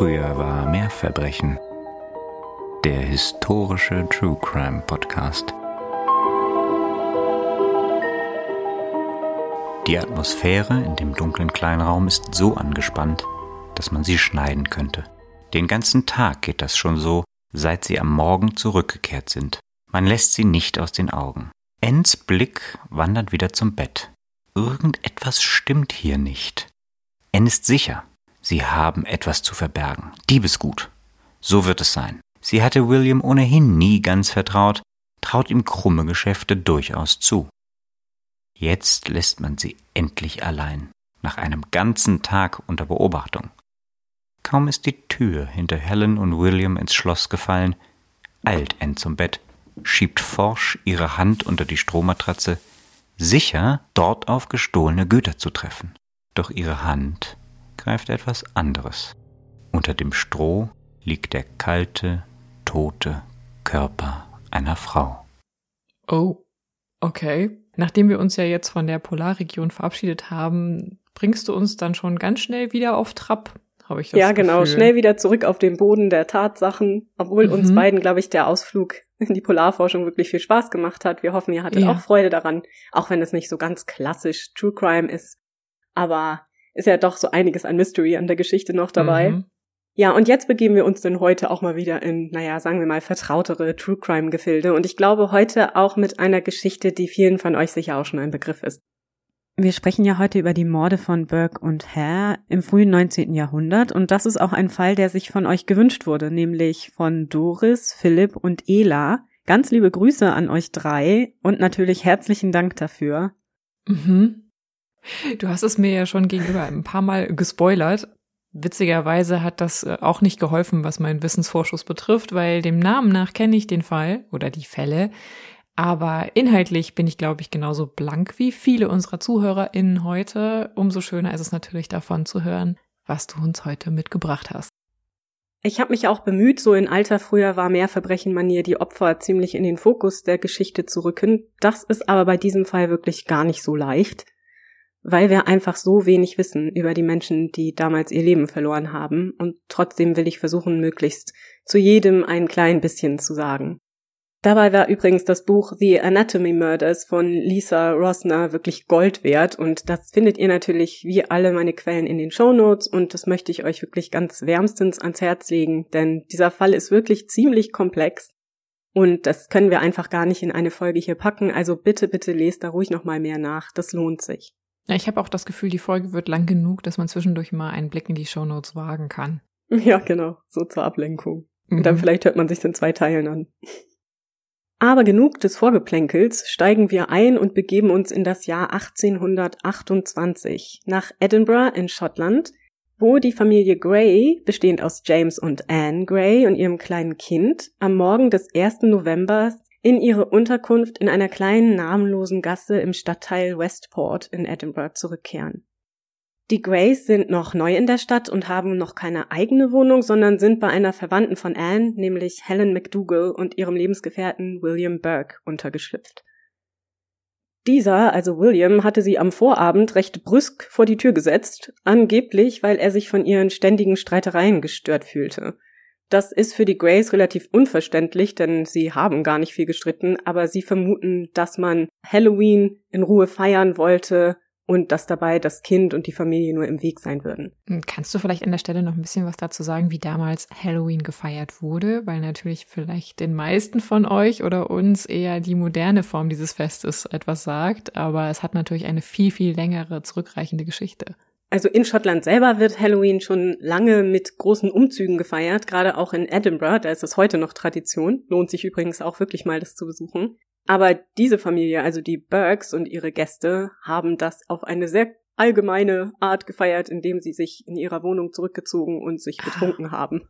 Früher war mehr Verbrechen. Der historische True Crime Podcast. Die Atmosphäre in dem dunklen kleinen Raum ist so angespannt, dass man sie schneiden könnte. Den ganzen Tag geht das schon so, seit sie am Morgen zurückgekehrt sind. Man lässt sie nicht aus den Augen. Enns Blick wandert wieder zum Bett. Irgendetwas stimmt hier nicht. N ist sicher, sie haben etwas zu verbergen. Diebesgut. So wird es sein. Sie hatte William ohnehin nie ganz vertraut, traut ihm krumme Geschäfte durchaus zu. Jetzt lässt man sie endlich allein, nach einem ganzen Tag unter Beobachtung. Kaum ist die Tür hinter Helen und William ins Schloss gefallen, eilt Anne zum Bett, schiebt forsch ihre Hand unter die Strohmatratze, sicher, dort auf gestohlene Güter zu treffen. Doch ihre Hand greift etwas anderes. Unter dem Stroh liegt der kalte, tote Körper einer Frau. Oh, okay. Nachdem wir uns ja jetzt von der Polarregion verabschiedet haben, bringst du uns dann schon ganz schnell wieder auf Trab habe ich das Ja, genau, Gefühl. schnell wieder zurück auf den Boden der Tatsachen, obwohl mhm. uns beiden, glaube ich, der Ausflug in die Polarforschung wirklich viel Spaß gemacht hat. Wir hoffen, ihr hattet ja. auch Freude daran, auch wenn es nicht so ganz klassisch True Crime ist. Aber ist ja doch so einiges an Mystery an der Geschichte noch dabei. Mhm. Ja, und jetzt begeben wir uns denn heute auch mal wieder in, naja, sagen wir mal, vertrautere True Crime Gefilde. Und ich glaube heute auch mit einer Geschichte, die vielen von euch sicher auch schon ein Begriff ist. Wir sprechen ja heute über die Morde von Burke und Hare im frühen 19. Jahrhundert und das ist auch ein Fall, der sich von euch gewünscht wurde, nämlich von Doris, Philipp und Ela. Ganz liebe Grüße an euch drei und natürlich herzlichen Dank dafür. Mhm. Du hast es mir ja schon gegenüber ein paar Mal gespoilert. Witzigerweise hat das äh, auch nicht geholfen, was meinen Wissensvorschuss betrifft, weil dem Namen nach kenne ich den Fall oder die Fälle. Aber inhaltlich bin ich, glaube ich, genauso blank wie viele unserer ZuhörerInnen heute. Umso schöner ist es natürlich davon zu hören, was du uns heute mitgebracht hast. Ich habe mich auch bemüht, so in alter früher war mehr Verbrechenmanier die Opfer ziemlich in den Fokus der Geschichte zu rücken. Das ist aber bei diesem Fall wirklich gar nicht so leicht, weil wir einfach so wenig wissen über die Menschen, die damals ihr Leben verloren haben. Und trotzdem will ich versuchen, möglichst zu jedem ein klein bisschen zu sagen. Dabei war übrigens das Buch The Anatomy Murders von Lisa Rosner wirklich Gold wert und das findet ihr natürlich wie alle meine Quellen in den Show Notes und das möchte ich euch wirklich ganz wärmstens ans Herz legen, denn dieser Fall ist wirklich ziemlich komplex und das können wir einfach gar nicht in eine Folge hier packen, also bitte, bitte lest da ruhig nochmal mehr nach, das lohnt sich. Ja, ich habe auch das Gefühl, die Folge wird lang genug, dass man zwischendurch mal einen Blick in die Show Notes wagen kann. Ja, genau, so zur Ablenkung. Mhm. Und dann mhm. vielleicht hört man sich in zwei Teilen an. Aber genug des Vorgeplänkels, steigen wir ein und begeben uns in das Jahr 1828 nach Edinburgh in Schottland, wo die Familie Gray, bestehend aus James und Anne Gray und ihrem kleinen Kind, am Morgen des 1. November in ihre Unterkunft in einer kleinen namenlosen Gasse im Stadtteil Westport in Edinburgh zurückkehren. Die Grays sind noch neu in der Stadt und haben noch keine eigene Wohnung, sondern sind bei einer Verwandten von Anne, nämlich Helen McDougall und ihrem Lebensgefährten William Burke untergeschlüpft. Dieser, also William, hatte sie am Vorabend recht brüsk vor die Tür gesetzt, angeblich, weil er sich von ihren ständigen Streitereien gestört fühlte. Das ist für die Grays relativ unverständlich, denn sie haben gar nicht viel gestritten, aber sie vermuten, dass man Halloween in Ruhe feiern wollte und dass dabei das Kind und die Familie nur im Weg sein würden. Hm, kannst du vielleicht an der Stelle noch ein bisschen was dazu sagen, wie damals Halloween gefeiert wurde? Weil natürlich vielleicht den meisten von euch oder uns eher die moderne Form dieses Festes etwas sagt, aber es hat natürlich eine viel, viel längere, zurückreichende Geschichte. Also in Schottland selber wird Halloween schon lange mit großen Umzügen gefeiert, gerade auch in Edinburgh, da ist es heute noch Tradition. Lohnt sich übrigens auch wirklich mal, das zu besuchen. Aber diese Familie, also die Burks und ihre Gäste, haben das auf eine sehr allgemeine Art gefeiert, indem sie sich in ihrer Wohnung zurückgezogen und sich betrunken haben.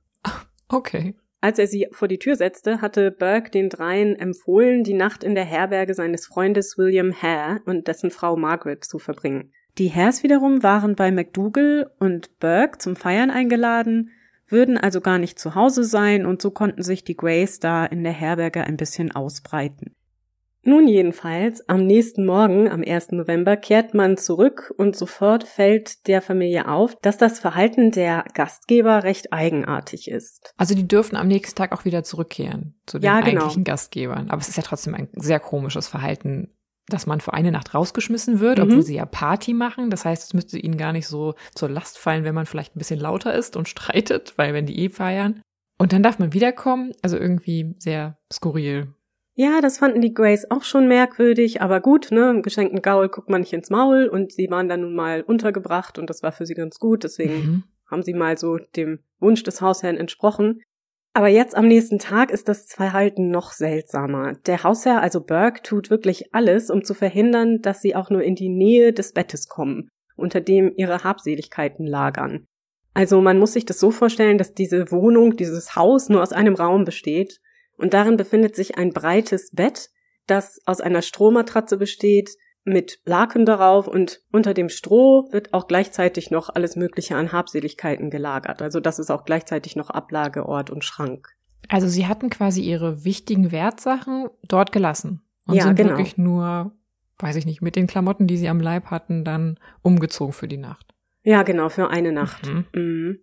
Okay. Als er sie vor die Tür setzte, hatte Burke den dreien empfohlen, die Nacht in der Herberge seines Freundes William Hare und dessen Frau Margaret zu verbringen. Die Hares wiederum waren bei McDougall und Burke zum Feiern eingeladen, würden also gar nicht zu Hause sein und so konnten sich die Grays da in der Herberge ein bisschen ausbreiten. Nun jedenfalls, am nächsten Morgen, am 1. November, kehrt man zurück und sofort fällt der Familie auf, dass das Verhalten der Gastgeber recht eigenartig ist. Also die dürfen am nächsten Tag auch wieder zurückkehren zu den ja, genau. eigentlichen Gastgebern. Aber es ist ja trotzdem ein sehr komisches Verhalten, dass man für eine Nacht rausgeschmissen wird, mhm. obwohl sie ja Party machen. Das heißt, es müsste ihnen gar nicht so zur Last fallen, wenn man vielleicht ein bisschen lauter ist und streitet, weil wenn die eh feiern. Und dann darf man wiederkommen. Also irgendwie sehr skurril. Ja, das fanden die Grays auch schon merkwürdig, aber gut, ne, im geschenkten Gaul guckt man nicht ins Maul und sie waren dann nun mal untergebracht und das war für sie ganz gut, deswegen mhm. haben sie mal so dem Wunsch des Hausherrn entsprochen. Aber jetzt am nächsten Tag ist das Verhalten noch seltsamer. Der Hausherr, also Burke, tut wirklich alles, um zu verhindern, dass sie auch nur in die Nähe des Bettes kommen, unter dem ihre Habseligkeiten lagern. Also man muss sich das so vorstellen, dass diese Wohnung, dieses Haus nur aus einem Raum besteht und darin befindet sich ein breites Bett, das aus einer Strohmatratze besteht, mit Laken darauf und unter dem Stroh wird auch gleichzeitig noch alles Mögliche an Habseligkeiten gelagert. Also das ist auch gleichzeitig noch Ablageort und Schrank. Also sie hatten quasi ihre wichtigen Wertsachen dort gelassen und ja, sind genau. wirklich nur, weiß ich nicht, mit den Klamotten, die sie am Leib hatten, dann umgezogen für die Nacht. Ja, genau, für eine Nacht. Mhm. Mhm.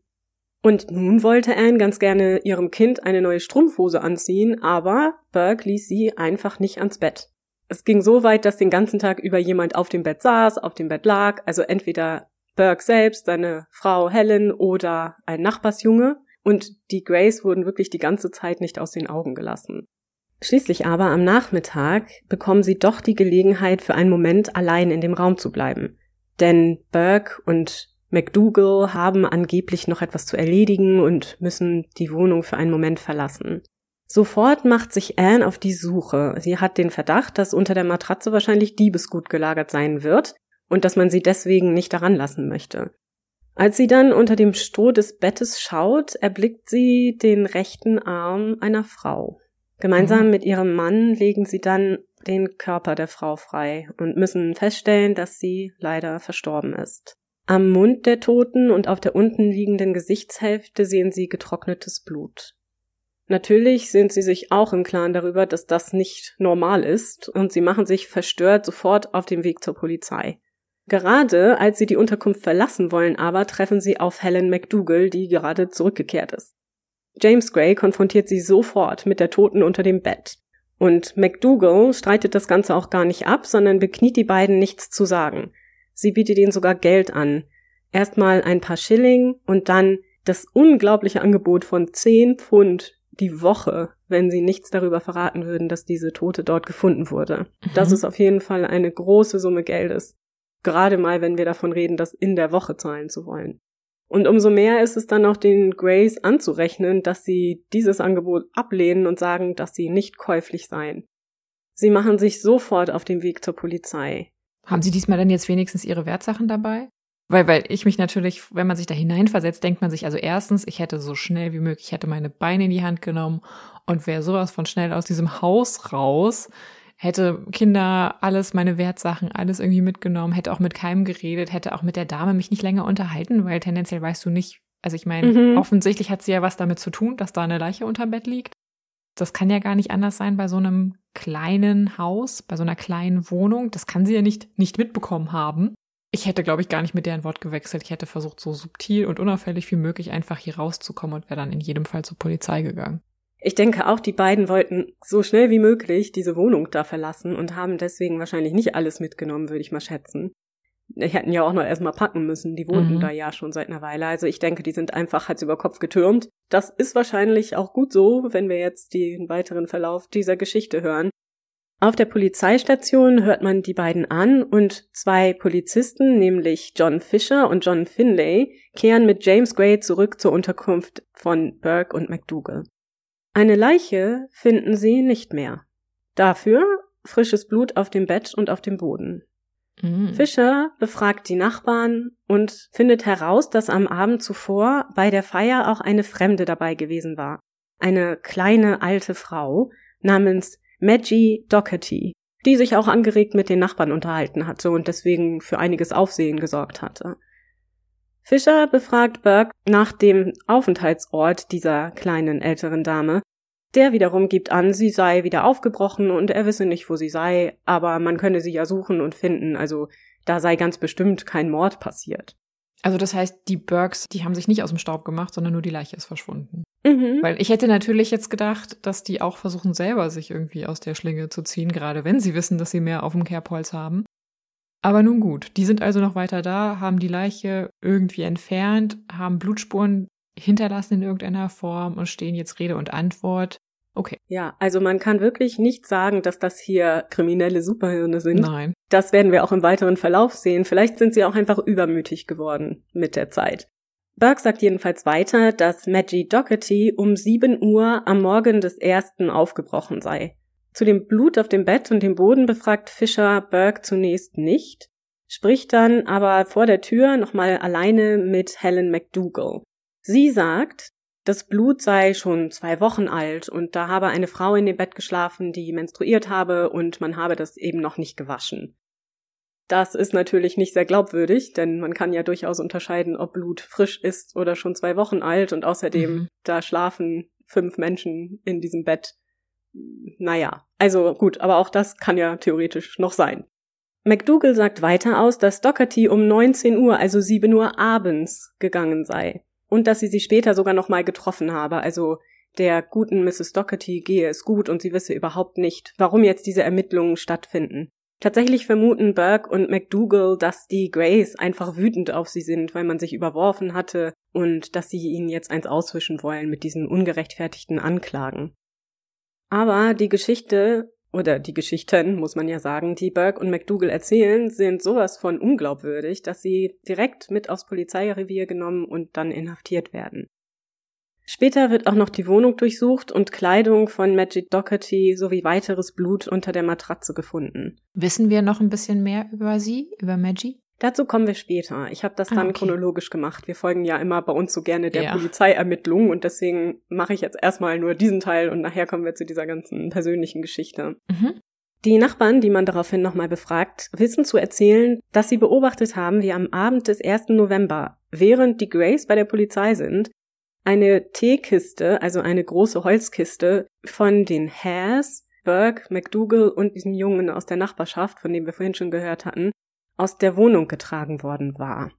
Und nun wollte Anne ganz gerne ihrem Kind eine neue Strumpfhose anziehen, aber Burke ließ sie einfach nicht ans Bett. Es ging so weit, dass den ganzen Tag über jemand auf dem Bett saß, auf dem Bett lag, also entweder Burke selbst, seine Frau Helen oder ein Nachbarsjunge, und die Grays wurden wirklich die ganze Zeit nicht aus den Augen gelassen. Schließlich aber am Nachmittag bekommen sie doch die Gelegenheit, für einen Moment allein in dem Raum zu bleiben. Denn Burke und McDougall haben angeblich noch etwas zu erledigen und müssen die Wohnung für einen Moment verlassen. Sofort macht sich Anne auf die Suche. Sie hat den Verdacht, dass unter der Matratze wahrscheinlich Diebesgut gelagert sein wird und dass man sie deswegen nicht daran lassen möchte. Als sie dann unter dem Stroh des Bettes schaut, erblickt sie den rechten Arm einer Frau. Gemeinsam mhm. mit ihrem Mann legen sie dann den Körper der Frau frei und müssen feststellen, dass sie leider verstorben ist. Am Mund der Toten und auf der unten liegenden Gesichtshälfte sehen sie getrocknetes Blut. Natürlich sind sie sich auch im Klaren darüber, dass das nicht normal ist, und sie machen sich verstört sofort auf den Weg zur Polizei. Gerade als sie die Unterkunft verlassen wollen, aber treffen sie auf Helen McDougall, die gerade zurückgekehrt ist. James Gray konfrontiert sie sofort mit der Toten unter dem Bett. Und McDougall streitet das Ganze auch gar nicht ab, sondern bekniet die beiden nichts zu sagen. Sie bietet ihnen sogar Geld an. Erstmal ein paar Schilling und dann das unglaubliche Angebot von zehn Pfund die Woche, wenn sie nichts darüber verraten würden, dass diese Tote dort gefunden wurde. Mhm. Das ist auf jeden Fall eine große Summe Geldes. Gerade mal, wenn wir davon reden, das in der Woche zahlen zu wollen. Und umso mehr ist es dann auch den Grays anzurechnen, dass sie dieses Angebot ablehnen und sagen, dass sie nicht käuflich seien. Sie machen sich sofort auf den Weg zur Polizei. Haben Sie diesmal dann jetzt wenigstens Ihre Wertsachen dabei? Weil, weil ich mich natürlich, wenn man sich da hineinversetzt, denkt man sich, also erstens, ich hätte so schnell wie möglich, ich hätte meine Beine in die Hand genommen und wäre sowas von schnell aus diesem Haus raus, hätte Kinder, alles, meine Wertsachen, alles irgendwie mitgenommen, hätte auch mit keinem geredet, hätte auch mit der Dame mich nicht länger unterhalten, weil tendenziell weißt du nicht, also ich meine, mhm. offensichtlich hat sie ja was damit zu tun, dass da eine Leiche unterm Bett liegt das kann ja gar nicht anders sein bei so einem kleinen Haus, bei so einer kleinen Wohnung. Das kann sie ja nicht, nicht mitbekommen haben. Ich hätte, glaube ich, gar nicht mit deren Wort gewechselt. Ich hätte versucht, so subtil und unauffällig wie möglich einfach hier rauszukommen und wäre dann in jedem Fall zur Polizei gegangen. Ich denke auch, die beiden wollten so schnell wie möglich diese Wohnung da verlassen und haben deswegen wahrscheinlich nicht alles mitgenommen, würde ich mal schätzen die hätten ja auch noch erstmal packen müssen. Die wohnten mhm. da ja schon seit einer Weile. Also ich denke, die sind einfach Hals über Kopf getürmt. Das ist wahrscheinlich auch gut so, wenn wir jetzt den weiteren Verlauf dieser Geschichte hören. Auf der Polizeistation hört man die beiden an und zwei Polizisten, nämlich John Fisher und John Finlay, kehren mit James Gray zurück zur Unterkunft von Burke und McDougall. Eine Leiche finden sie nicht mehr. Dafür frisches Blut auf dem Bett und auf dem Boden. Mhm. Fischer befragt die Nachbarn und findet heraus, dass am Abend zuvor bei der Feier auch eine Fremde dabei gewesen war. Eine kleine alte Frau namens Maggie Doherty, die sich auch angeregt mit den Nachbarn unterhalten hatte und deswegen für einiges Aufsehen gesorgt hatte. Fischer befragt Burke nach dem Aufenthaltsort dieser kleinen älteren Dame Der wiederum gibt an, sie sei wieder aufgebrochen und er wisse nicht, wo sie sei, aber man könne sie ja suchen und finden, also da sei ganz bestimmt kein Mord passiert. Also das heißt, die Burks, die haben sich nicht aus dem Staub gemacht, sondern nur die Leiche ist verschwunden. Mhm. Weil ich hätte natürlich jetzt gedacht, dass die auch versuchen, selber sich irgendwie aus der Schlinge zu ziehen, gerade wenn sie wissen, dass sie mehr auf dem Kerbholz haben. Aber nun gut, die sind also noch weiter da, haben die Leiche irgendwie entfernt, haben Blutspuren hinterlassen in irgendeiner Form und stehen jetzt Rede und Antwort. Okay. Ja, also man kann wirklich nicht sagen, dass das hier kriminelle Superhirne sind. Nein. Das werden wir auch im weiteren Verlauf sehen. Vielleicht sind sie auch einfach übermütig geworden mit der Zeit. Burke sagt jedenfalls weiter, dass Maggie Doherty um 7 Uhr am Morgen des ersten aufgebrochen sei. Zu dem Blut auf dem Bett und dem Boden befragt Fischer Burke zunächst nicht, spricht dann aber vor der Tür nochmal alleine mit Helen McDougall. Sie sagt, das Blut sei schon zwei Wochen alt und da habe eine Frau in dem Bett geschlafen, die menstruiert habe und man habe das eben noch nicht gewaschen. Das ist natürlich nicht sehr glaubwürdig, denn man kann ja durchaus unterscheiden, ob Blut frisch ist oder schon zwei Wochen alt und außerdem mhm. da schlafen fünf Menschen in diesem Bett. Naja, also gut, aber auch das kann ja theoretisch noch sein. McDougall sagt weiter aus, dass Doherty um 19 Uhr, also 7 Uhr abends, gegangen sei und dass sie sie später sogar noch mal getroffen habe. Also der guten Mrs. Doherty gehe es gut und sie wisse überhaupt nicht, warum jetzt diese Ermittlungen stattfinden. Tatsächlich vermuten Burke und McDougall, dass die Grays einfach wütend auf sie sind, weil man sich überworfen hatte und dass sie ihnen jetzt eins auswischen wollen mit diesen ungerechtfertigten Anklagen. Aber die Geschichte oder die Geschichten, muss man ja sagen, die Burke und McDougall erzählen, sind sowas von unglaubwürdig, dass sie direkt mit aufs Polizeirevier genommen und dann inhaftiert werden. Später wird auch noch die Wohnung durchsucht und Kleidung von Magic Doherty sowie weiteres Blut unter der Matratze gefunden. Wissen wir noch ein bisschen mehr über sie, über Maggie? Dazu kommen wir später. Ich habe das ah, dann okay. chronologisch gemacht. Wir folgen ja immer bei uns so gerne der ja. Polizeiermittlung und deswegen mache ich jetzt erstmal nur diesen Teil und nachher kommen wir zu dieser ganzen persönlichen Geschichte. Mhm. Die Nachbarn, die man daraufhin nochmal befragt, wissen zu erzählen, dass sie beobachtet haben, wie am Abend des 1. November, während die Grays bei der Polizei sind, eine Teekiste, also eine große Holzkiste von den Hares, Burke, McDougall und diesem Jungen aus der Nachbarschaft, von dem wir vorhin schon gehört hatten, aus der Wohnung getragen worden war.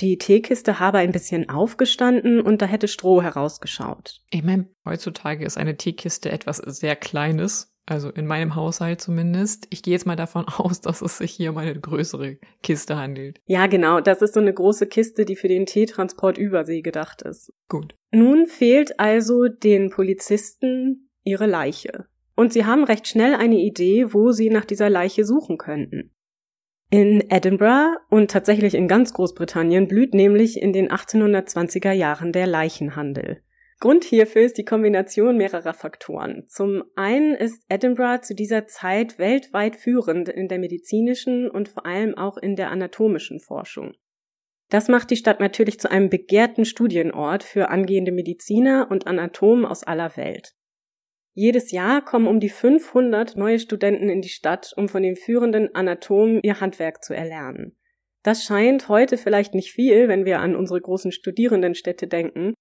Die Teekiste habe ein bisschen aufgestanden und da hätte Stroh herausgeschaut. Ich meine, heutzutage ist eine Teekiste etwas sehr Kleines, also in meinem Haushalt zumindest. Ich gehe jetzt mal davon aus, dass es sich hier um eine größere Kiste handelt. Ja, genau. Das ist so eine große Kiste, die für den Teetransport übersee gedacht ist. Gut. Nun fehlt also den Polizisten ihre Leiche. Und sie haben recht schnell eine Idee, wo sie nach dieser Leiche suchen könnten. In Edinburgh und tatsächlich in ganz Großbritannien blüht nämlich in den 1820er Jahren der Leichenhandel. Grund hierfür ist die Kombination mehrerer Faktoren. Zum einen ist Edinburgh zu dieser Zeit weltweit führend in der medizinischen und vor allem auch in der anatomischen Forschung. Das macht die Stadt natürlich zu einem begehrten Studienort für angehende Mediziner und Anatomen aus aller Welt. Jedes Jahr kommen um die 500 neue Studenten in die Stadt, um von den führenden Anatomen ihr Handwerk zu erlernen. Das scheint heute vielleicht nicht viel, wenn wir an unsere großen Studierendenstädte denken,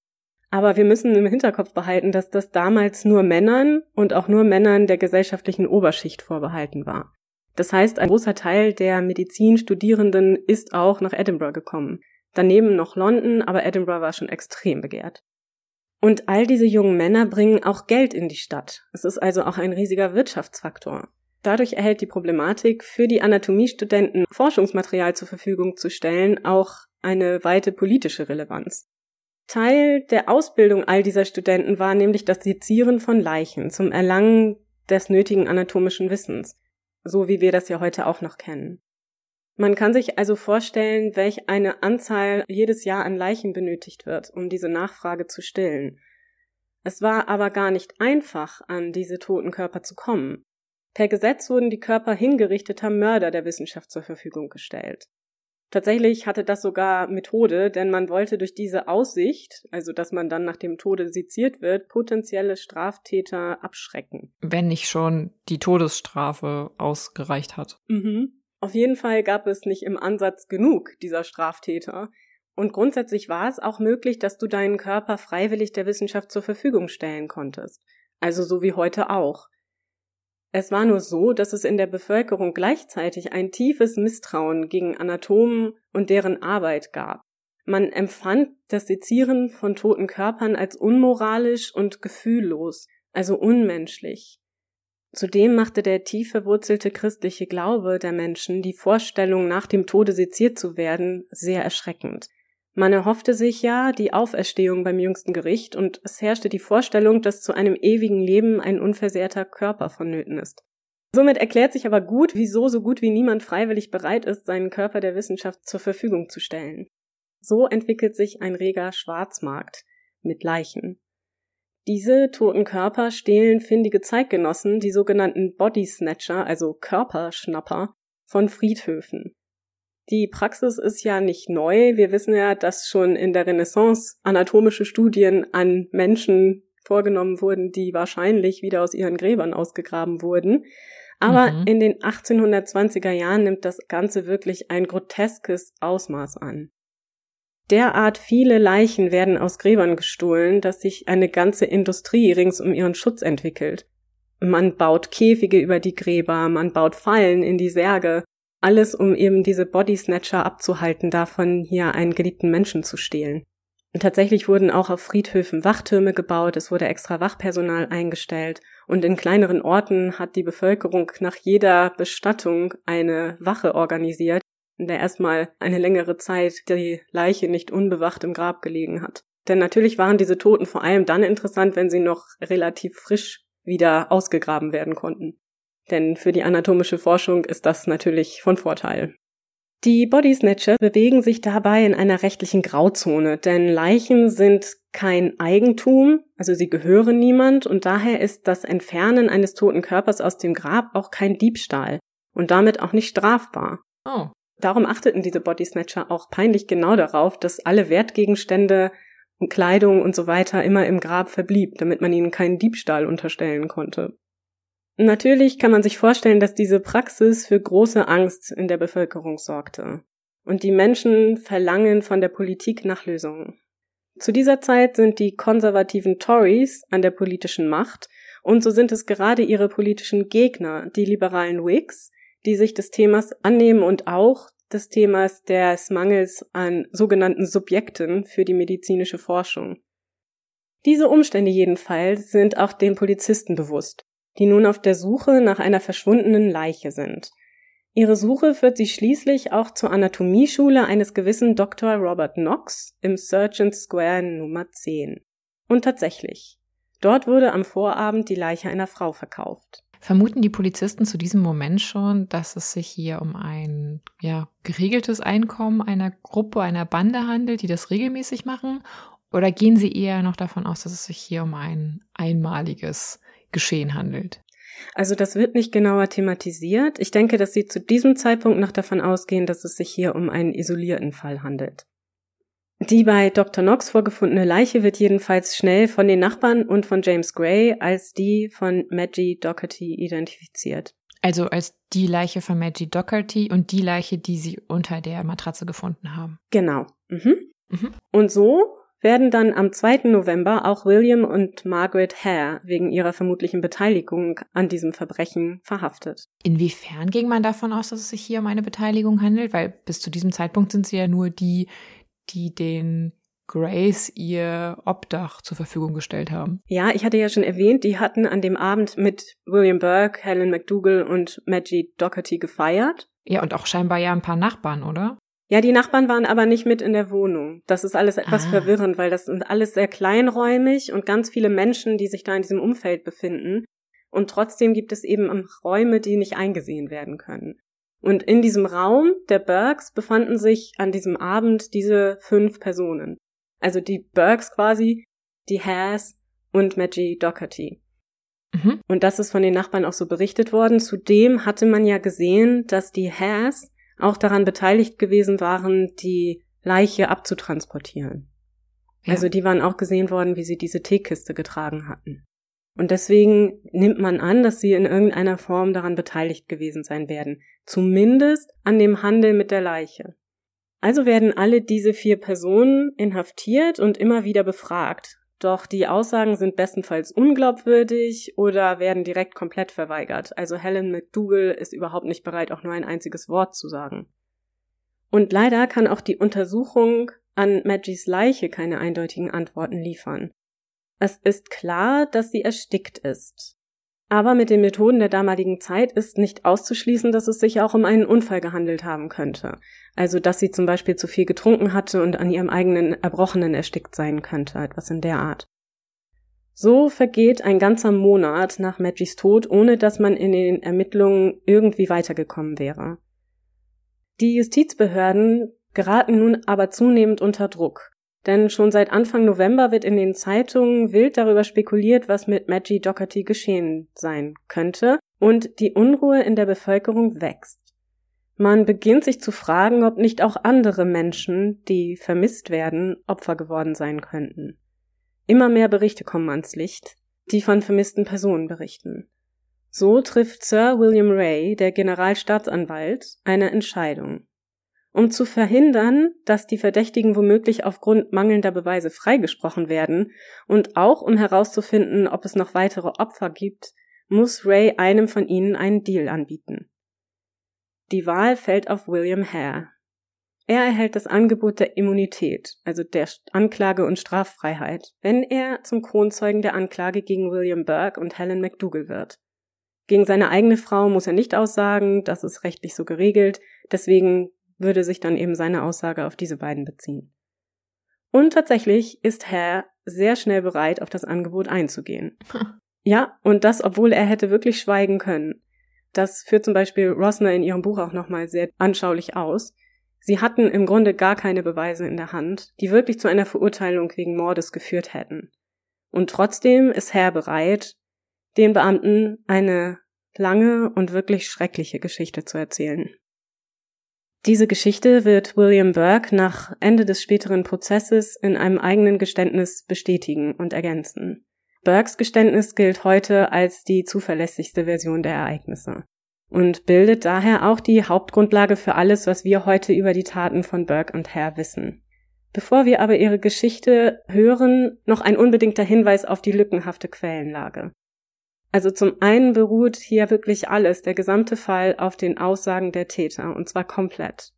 aber wir müssen im Hinterkopf behalten, dass das damals nur Männern und auch nur Männern der gesellschaftlichen Oberschicht vorbehalten war. Das heißt, ein großer Teil der Medizinstudierenden ist auch nach Edinburgh gekommen. Daneben noch London, aber Edinburgh war schon extrem begehrt. Und all diese jungen Männer bringen auch Geld in die Stadt. Es ist also auch ein riesiger Wirtschaftsfaktor. Dadurch erhält die Problematik, für die Anatomiestudenten Forschungsmaterial zur Verfügung zu stellen, auch eine weite politische Relevanz. Teil der Ausbildung all dieser Studenten war nämlich das Sezieren von Leichen zum Erlangen des nötigen anatomischen Wissens, so wie wir das ja heute auch noch kennen. Man kann sich also vorstellen, welch eine Anzahl jedes Jahr an Leichen benötigt wird, um diese Nachfrage zu stillen. Es war aber gar nicht einfach, an diese toten Körper zu kommen. Per Gesetz wurden die Körper hingerichteter Mörder der Wissenschaft zur Verfügung gestellt. Tatsächlich hatte das sogar Methode, denn man wollte durch diese Aussicht, also dass man dann nach dem Tode seziert wird, potenzielle Straftäter abschrecken. Wenn nicht schon die Todesstrafe ausgereicht hat. Mhm. Auf jeden Fall gab es nicht im Ansatz genug dieser Straftäter. Und grundsätzlich war es auch möglich, dass du deinen Körper freiwillig der Wissenschaft zur Verfügung stellen konntest. also so wie heute auch. Es war nur so, dass es in der Bevölkerung gleichzeitig ein tiefes Misstrauen gegen Anatomen und deren Arbeit gab. Man empfand das Sezieren von toten Körpern als unmoralisch und gefühllos, also unmenschlich. Zudem machte der tief verwurzelte christliche Glaube der Menschen die Vorstellung, nach dem Tode seziert zu werden, sehr erschreckend. Man erhoffte sich ja die Auferstehung beim jüngsten Gericht und es herrschte die Vorstellung, dass zu einem ewigen Leben ein unversehrter Körper vonnöten ist. Somit erklärt sich aber gut, wieso so gut wie niemand freiwillig bereit ist, seinen Körper der Wissenschaft zur Verfügung zu stellen. So entwickelt sich ein reger Schwarzmarkt mit Leichen. Diese toten Körper stehlen findige Zeitgenossen, die sogenannten Body Snatcher, also Körperschnapper, von Friedhöfen. Die Praxis ist ja nicht neu. Wir wissen ja, dass schon in der Renaissance anatomische Studien an Menschen vorgenommen wurden, die wahrscheinlich wieder aus ihren Gräbern ausgegraben wurden. Aber mhm. in den 1820er Jahren nimmt das Ganze wirklich ein groteskes Ausmaß an. Derart viele Leichen werden aus Gräbern gestohlen, dass sich eine ganze Industrie rings um ihren Schutz entwickelt. Man baut Käfige über die Gräber, man baut Fallen in die Särge, alles um eben diese Body Snatcher abzuhalten, davon hier einen geliebten Menschen zu stehlen. Und tatsächlich wurden auch auf Friedhöfen Wachtürme gebaut, es wurde extra Wachpersonal eingestellt und in kleineren Orten hat die Bevölkerung nach jeder Bestattung eine Wache organisiert, der erstmal eine längere Zeit die Leiche nicht unbewacht im Grab gelegen hat. Denn natürlich waren diese Toten vor allem dann interessant, wenn sie noch relativ frisch wieder ausgegraben werden konnten. Denn für die anatomische Forschung ist das natürlich von Vorteil. Die Body Snatcher bewegen sich dabei in einer rechtlichen Grauzone, denn Leichen sind kein Eigentum, also sie gehören niemand und daher ist das Entfernen eines toten Körpers aus dem Grab auch kein Diebstahl und damit auch nicht strafbar. Oh. Darum achteten diese Body Snatcher auch peinlich genau darauf, dass alle Wertgegenstände und Kleidung und so weiter immer im Grab verblieb, damit man ihnen keinen Diebstahl unterstellen konnte. Natürlich kann man sich vorstellen, dass diese Praxis für große Angst in der Bevölkerung sorgte. Und die Menschen verlangen von der Politik nach Lösungen. Zu dieser Zeit sind die konservativen Tories an der politischen Macht und so sind es gerade ihre politischen Gegner, die liberalen Whigs, die sich des Themas annehmen und auch des Themas des Mangels an sogenannten Subjekten für die medizinische Forschung. Diese Umstände jedenfalls sind auch den Polizisten bewusst, die nun auf der Suche nach einer verschwundenen Leiche sind. Ihre Suche führt sie schließlich auch zur Anatomieschule eines gewissen Dr. Robert Knox im Surgeon Square Nummer 10. Und tatsächlich, dort wurde am Vorabend die Leiche einer Frau verkauft. Vermuten die Polizisten zu diesem Moment schon, dass es sich hier um ein ja, geregeltes Einkommen einer Gruppe, einer Bande handelt, die das regelmäßig machen? Oder gehen sie eher noch davon aus, dass es sich hier um ein einmaliges Geschehen handelt? Also das wird nicht genauer thematisiert. Ich denke, dass Sie zu diesem Zeitpunkt noch davon ausgehen, dass es sich hier um einen isolierten Fall handelt. Die bei Dr. Knox vorgefundene Leiche wird jedenfalls schnell von den Nachbarn und von James Gray als die von Maggie Doherty identifiziert. Also als die Leiche von Maggie Doherty und die Leiche, die sie unter der Matratze gefunden haben. Genau. Mhm. Mhm. Und so werden dann am 2. November auch William und Margaret Hare wegen ihrer vermutlichen Beteiligung an diesem Verbrechen verhaftet. Inwiefern ging man davon aus, dass es sich hier um eine Beteiligung handelt? Weil bis zu diesem Zeitpunkt sind sie ja nur die, die den Grace ihr Obdach zur Verfügung gestellt haben. Ja, ich hatte ja schon erwähnt, die hatten an dem Abend mit William Burke, Helen McDougall und Maggie Doherty gefeiert. Ja, und auch scheinbar ja ein paar Nachbarn, oder? Ja, die Nachbarn waren aber nicht mit in der Wohnung. Das ist alles etwas ah. verwirrend, weil das sind alles sehr kleinräumig und ganz viele Menschen, die sich da in diesem Umfeld befinden. Und trotzdem gibt es eben Räume, die nicht eingesehen werden können. Und in diesem Raum der Burks befanden sich an diesem Abend diese fünf Personen. Also die Burks quasi, die Haas und Maggie Doherty. Mhm. Und das ist von den Nachbarn auch so berichtet worden. Zudem hatte man ja gesehen, dass die Haas auch daran beteiligt gewesen waren, die Leiche abzutransportieren. Ja. Also die waren auch gesehen worden, wie sie diese Teekiste getragen hatten. Und deswegen nimmt man an, dass sie in irgendeiner Form daran beteiligt gewesen sein werden. Zumindest an dem Handel mit der Leiche. Also werden alle diese vier Personen inhaftiert und immer wieder befragt. Doch die Aussagen sind bestenfalls unglaubwürdig oder werden direkt komplett verweigert. Also Helen McDougall ist überhaupt nicht bereit, auch nur ein einziges Wort zu sagen. Und leider kann auch die Untersuchung an Maggies Leiche keine eindeutigen Antworten liefern. Es ist klar, dass sie erstickt ist. Aber mit den Methoden der damaligen Zeit ist nicht auszuschließen, dass es sich auch um einen Unfall gehandelt haben könnte. Also, dass sie zum Beispiel zu viel getrunken hatte und an ihrem eigenen Erbrochenen erstickt sein könnte, etwas in der Art. So vergeht ein ganzer Monat nach Maggies Tod, ohne dass man in den Ermittlungen irgendwie weitergekommen wäre. Die Justizbehörden geraten nun aber zunehmend unter Druck. Denn schon seit Anfang November wird in den Zeitungen wild darüber spekuliert, was mit Maggie Doherty geschehen sein könnte, und die Unruhe in der Bevölkerung wächst. Man beginnt sich zu fragen, ob nicht auch andere Menschen, die vermisst werden, Opfer geworden sein könnten. Immer mehr Berichte kommen ans Licht, die von vermissten Personen berichten. So trifft Sir William Ray, der Generalstaatsanwalt, eine Entscheidung. Um zu verhindern, dass die Verdächtigen womöglich aufgrund mangelnder Beweise freigesprochen werden und auch um herauszufinden, ob es noch weitere Opfer gibt, muss Ray einem von ihnen einen Deal anbieten. Die Wahl fällt auf William Hare. Er erhält das Angebot der Immunität, also der Anklage- und Straffreiheit, wenn er zum Kronzeugen der Anklage gegen William Burke und Helen McDougall wird. Gegen seine eigene Frau muss er nicht aussagen, das ist rechtlich so geregelt, deswegen würde sich dann eben seine Aussage auf diese beiden beziehen. Und tatsächlich ist Herr sehr schnell bereit, auf das Angebot einzugehen. ja, und das, obwohl er hätte wirklich schweigen können. Das führt zum Beispiel Rosner in ihrem Buch auch nochmal sehr anschaulich aus. Sie hatten im Grunde gar keine Beweise in der Hand, die wirklich zu einer Verurteilung wegen Mordes geführt hätten. Und trotzdem ist Herr bereit, den Beamten eine lange und wirklich schreckliche Geschichte zu erzählen. Diese Geschichte wird William Burke nach Ende des späteren Prozesses in einem eigenen Geständnis bestätigen und ergänzen. Burkes Geständnis gilt heute als die zuverlässigste Version der Ereignisse und bildet daher auch die Hauptgrundlage für alles, was wir heute über die Taten von Burke und Hare wissen. Bevor wir aber ihre Geschichte hören, noch ein unbedingter Hinweis auf die lückenhafte Quellenlage. Also zum einen beruht hier wirklich alles, der gesamte Fall, auf den Aussagen der Täter, und zwar komplett.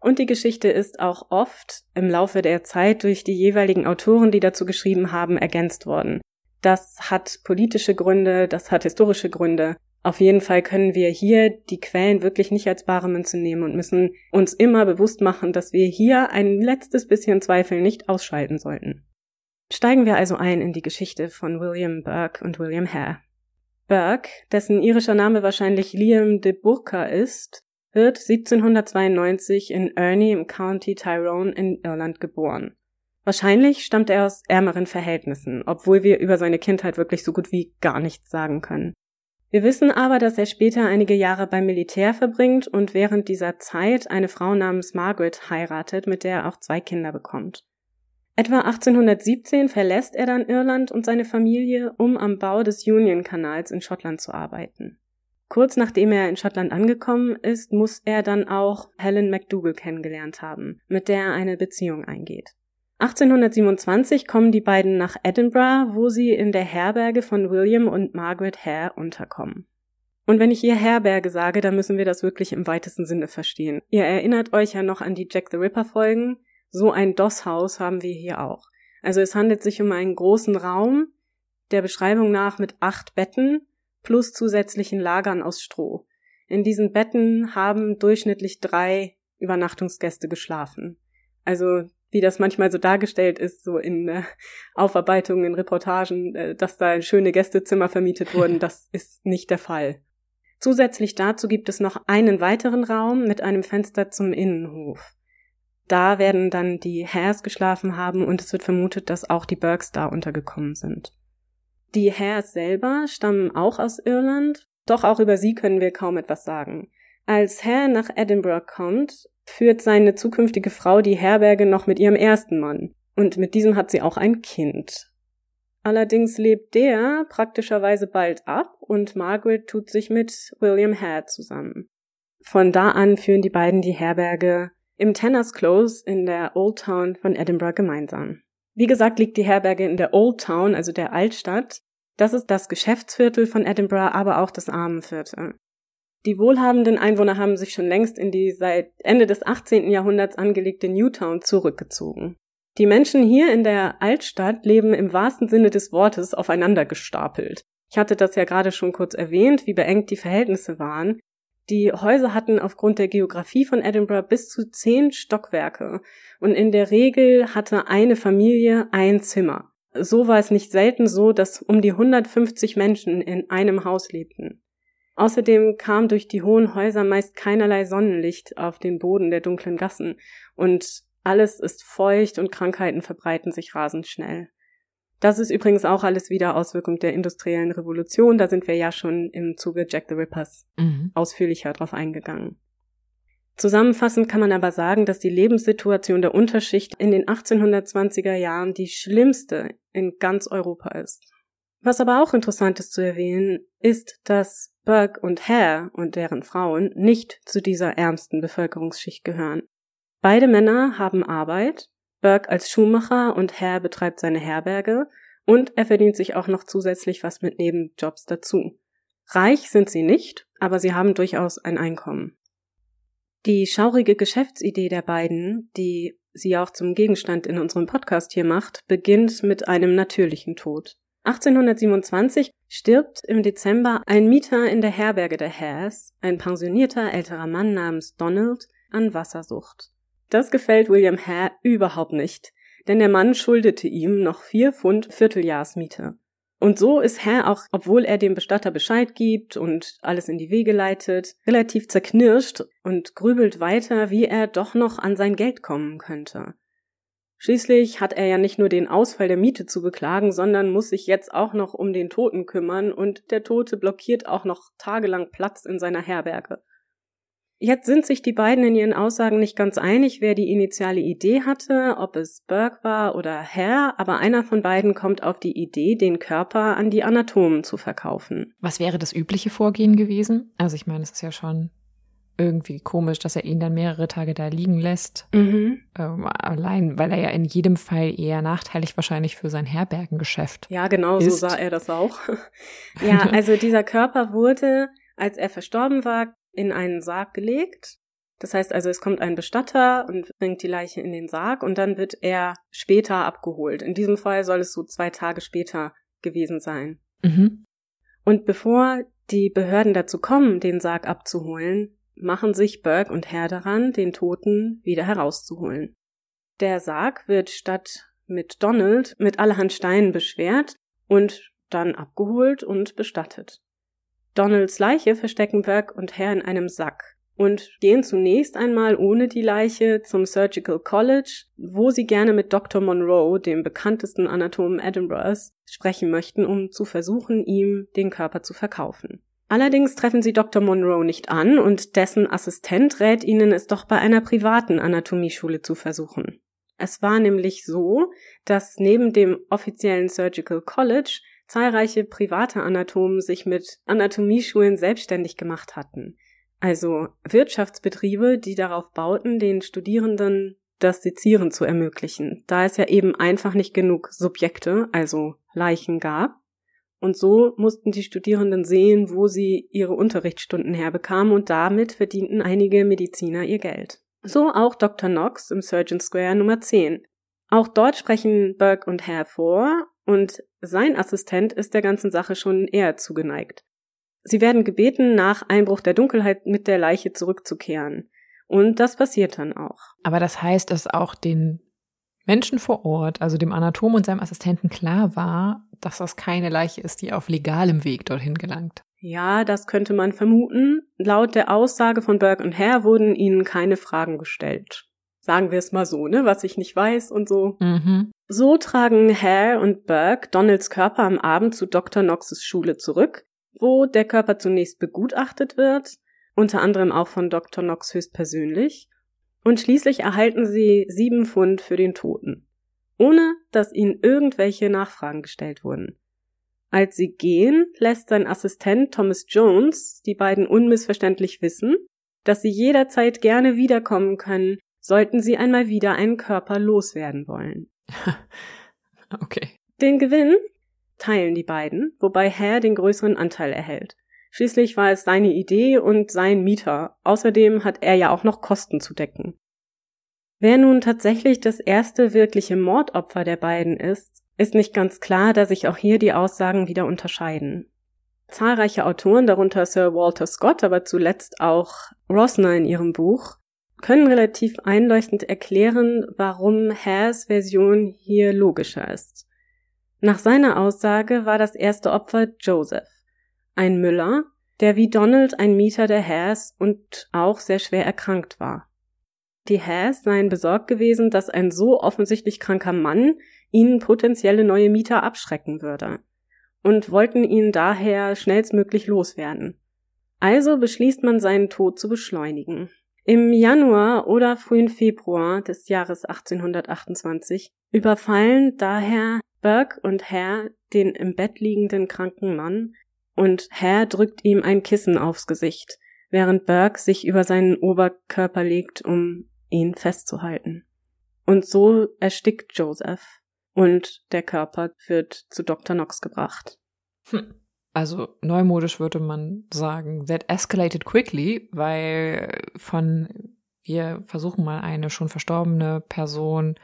Und die Geschichte ist auch oft im Laufe der Zeit durch die jeweiligen Autoren, die dazu geschrieben haben, ergänzt worden. Das hat politische Gründe, das hat historische Gründe. Auf jeden Fall können wir hier die Quellen wirklich nicht als bare Münze nehmen und müssen uns immer bewusst machen, dass wir hier ein letztes bisschen Zweifel nicht ausschalten sollten. Steigen wir also ein in die Geschichte von William Burke und William Hare. Burke, dessen irischer Name wahrscheinlich Liam de Burka ist, wird 1792 in Ernie im County Tyrone in Irland geboren. Wahrscheinlich stammt er aus ärmeren Verhältnissen, obwohl wir über seine Kindheit wirklich so gut wie gar nichts sagen können. Wir wissen aber, dass er später einige Jahre beim Militär verbringt und während dieser Zeit eine Frau namens Margaret heiratet, mit der er auch zwei Kinder bekommt. Etwa 1817 verlässt er dann Irland und seine Familie, um am Bau des Union-Kanals in Schottland zu arbeiten. Kurz nachdem er in Schottland angekommen ist, muss er dann auch Helen McDougall kennengelernt haben, mit der er eine Beziehung eingeht. 1827 kommen die beiden nach Edinburgh, wo sie in der Herberge von William und Margaret Hare unterkommen. Und wenn ich hier Herberge sage, dann müssen wir das wirklich im weitesten Sinne verstehen. Ihr erinnert euch ja noch an die Jack the Ripper Folgen. So ein DOS-Haus haben wir hier auch. Also es handelt sich um einen großen Raum, der Beschreibung nach mit acht Betten plus zusätzlichen Lagern aus Stroh. In diesen Betten haben durchschnittlich drei Übernachtungsgäste geschlafen. Also wie das manchmal so dargestellt ist, so in äh, Aufarbeitungen, in Reportagen, äh, dass da schöne Gästezimmer vermietet wurden, das ist nicht der Fall. Zusätzlich dazu gibt es noch einen weiteren Raum mit einem Fenster zum Innenhof. Da werden dann die Hares geschlafen haben und es wird vermutet, dass auch die Burkes da untergekommen sind. Die Hares selber stammen auch aus Irland, doch auch über sie können wir kaum etwas sagen. Als Hare nach Edinburgh kommt, führt seine zukünftige Frau die Herberge noch mit ihrem ersten Mann. Und mit diesem hat sie auch ein Kind. Allerdings lebt der praktischerweise bald ab und Margaret tut sich mit William Hare zusammen. Von da an führen die beiden die Herberge im Tanners Close in der Old Town von Edinburgh gemeinsam. Wie gesagt, liegt die Herberge in der Old Town, also der Altstadt. Das ist das Geschäftsviertel von Edinburgh, aber auch das Armenviertel. Die wohlhabenden Einwohner haben sich schon längst in die seit Ende des 18. Jahrhunderts angelegte Newtown zurückgezogen. Die Menschen hier in der Altstadt leben im wahrsten Sinne des Wortes aufeinander gestapelt. Ich hatte das ja gerade schon kurz erwähnt, wie beengt die Verhältnisse waren. Die Häuser hatten aufgrund der Geografie von Edinburgh bis zu zehn Stockwerke und in der Regel hatte eine Familie ein Zimmer. So war es nicht selten so, dass um die 150 Menschen in einem Haus lebten. Außerdem kam durch die hohen Häuser meist keinerlei Sonnenlicht auf den Boden der dunklen Gassen und alles ist feucht und Krankheiten verbreiten sich rasend schnell. Das ist übrigens auch alles wieder Auswirkung der industriellen Revolution. Da sind wir ja schon im Zuge Jack the Rippers mhm. ausführlicher drauf eingegangen. Zusammenfassend kann man aber sagen, dass die Lebenssituation der Unterschicht in den 1820er Jahren die schlimmste in ganz Europa ist. Was aber auch interessant ist zu erwähnen, ist, dass Burke und Hare und deren Frauen nicht zu dieser ärmsten Bevölkerungsschicht gehören. Beide Männer haben Arbeit, Burke als Schuhmacher und Hare betreibt seine Herberge und er verdient sich auch noch zusätzlich was mit Nebenjobs dazu. Reich sind sie nicht, aber sie haben durchaus ein Einkommen. Die schaurige Geschäftsidee der beiden, die sie auch zum Gegenstand in unserem Podcast hier macht, beginnt mit einem natürlichen Tod. 1827 stirbt im Dezember ein Mieter in der Herberge der Hares, ein pensionierter älterer Mann namens Donald, an Wassersucht. Das gefällt William Hare überhaupt nicht, denn der Mann schuldete ihm noch vier Pfund Vierteljahrsmiete. Und so ist Hare auch, obwohl er dem Bestatter Bescheid gibt und alles in die Wege leitet, relativ zerknirscht und grübelt weiter, wie er doch noch an sein Geld kommen könnte. Schließlich hat er ja nicht nur den Ausfall der Miete zu beklagen, sondern muss sich jetzt auch noch um den Toten kümmern und der Tote blockiert auch noch tagelang Platz in seiner Herberge. Jetzt sind sich die beiden in ihren Aussagen nicht ganz einig, wer die initiale Idee hatte, ob es Burke war oder Herr, aber einer von beiden kommt auf die Idee, den Körper an die Anatomen zu verkaufen. Was wäre das übliche Vorgehen gewesen? Also ich meine, es ist ja schon irgendwie komisch, dass er ihn dann mehrere Tage da liegen lässt. Mhm. Ähm, allein, weil er ja in jedem Fall eher nachteilig wahrscheinlich für sein Herbergengeschäft. Ja, genau, ist. so sah er das auch. ja, also dieser Körper wurde, als er verstorben war, in einen Sarg gelegt. Das heißt also, es kommt ein Bestatter und bringt die Leiche in den Sarg und dann wird er später abgeholt. In diesem Fall soll es so zwei Tage später gewesen sein. Mhm. Und bevor die Behörden dazu kommen, den Sarg abzuholen, machen sich Burke und Herr daran, den Toten wieder herauszuholen. Der Sarg wird statt mit Donald mit allerhand Steinen beschwert und dann abgeholt und bestattet. Donalds Leiche verstecken Burke und Hare in einem Sack und gehen zunächst einmal ohne die Leiche zum Surgical College, wo sie gerne mit Dr. Monroe, dem bekanntesten Anatomen Edinburghs, sprechen möchten, um zu versuchen, ihm den Körper zu verkaufen. Allerdings treffen sie Dr. Monroe nicht an und dessen Assistent rät ihnen, es doch bei einer privaten Anatomieschule zu versuchen. Es war nämlich so, dass neben dem offiziellen Surgical College zahlreiche private Anatomen sich mit Anatomieschulen selbstständig gemacht hatten. Also Wirtschaftsbetriebe, die darauf bauten, den Studierenden das Sezieren zu ermöglichen, da es ja eben einfach nicht genug Subjekte, also Leichen gab. Und so mussten die Studierenden sehen, wo sie ihre Unterrichtsstunden herbekamen und damit verdienten einige Mediziner ihr Geld. So auch Dr. Knox im Surgeon Square Nummer 10. Auch dort sprechen Burke und Hare vor und sein Assistent ist der ganzen Sache schon eher zugeneigt. Sie werden gebeten, nach Einbruch der Dunkelheit mit der Leiche zurückzukehren. Und das passiert dann auch. Aber das heißt, dass auch den Menschen vor Ort, also dem Anatom und seinem Assistenten klar war, dass das keine Leiche ist, die auf legalem Weg dorthin gelangt. Ja, das könnte man vermuten. Laut der Aussage von Burke und Hare wurden ihnen keine Fragen gestellt. Sagen wir es mal so, ne, was ich nicht weiß und so. Mhm. So tragen Hare und Burke Donalds Körper am Abend zu Dr. Knoxes Schule zurück, wo der Körper zunächst begutachtet wird, unter anderem auch von Dr. Knox höchstpersönlich, und schließlich erhalten sie sieben Pfund für den Toten, ohne dass ihnen irgendwelche Nachfragen gestellt wurden. Als sie gehen, lässt sein Assistent Thomas Jones die beiden unmissverständlich wissen, dass sie jederzeit gerne wiederkommen können, sollten sie einmal wieder einen Körper loswerden wollen. Den Gewinn teilen die beiden, wobei Hare den größeren Anteil erhält. Schließlich war es seine Idee und sein Mieter. Außerdem hat er ja auch noch Kosten zu decken. Wer nun tatsächlich das erste wirkliche Mordopfer der beiden ist, ist nicht ganz klar, da sich auch hier die Aussagen wieder unterscheiden. Zahlreiche Autoren, darunter Sir Walter Scott, aber zuletzt auch Rosner in ihrem Buch, können relativ einleuchtend erklären, warum Hares Version hier logischer ist. Nach seiner Aussage war das erste Opfer Joseph, ein Müller, der wie Donald ein Mieter der Hares und auch sehr schwer erkrankt war. Die Hares seien besorgt gewesen, dass ein so offensichtlich kranker Mann ihnen potenzielle neue Mieter abschrecken würde und wollten ihn daher schnellstmöglich loswerden. Also beschließt man seinen Tod zu beschleunigen. Im Januar oder frühen Februar des Jahres 1828 überfallen daher Burke und Hare den im Bett liegenden kranken Mann und Hare drückt ihm ein Kissen aufs Gesicht, während Burke sich über seinen Oberkörper legt, um ihn festzuhalten. Und so erstickt Joseph und der Körper wird zu Dr. Knox gebracht. Hm. Also neumodisch würde man sagen, that escalated quickly, weil von wir versuchen mal eine schon verstorbene Person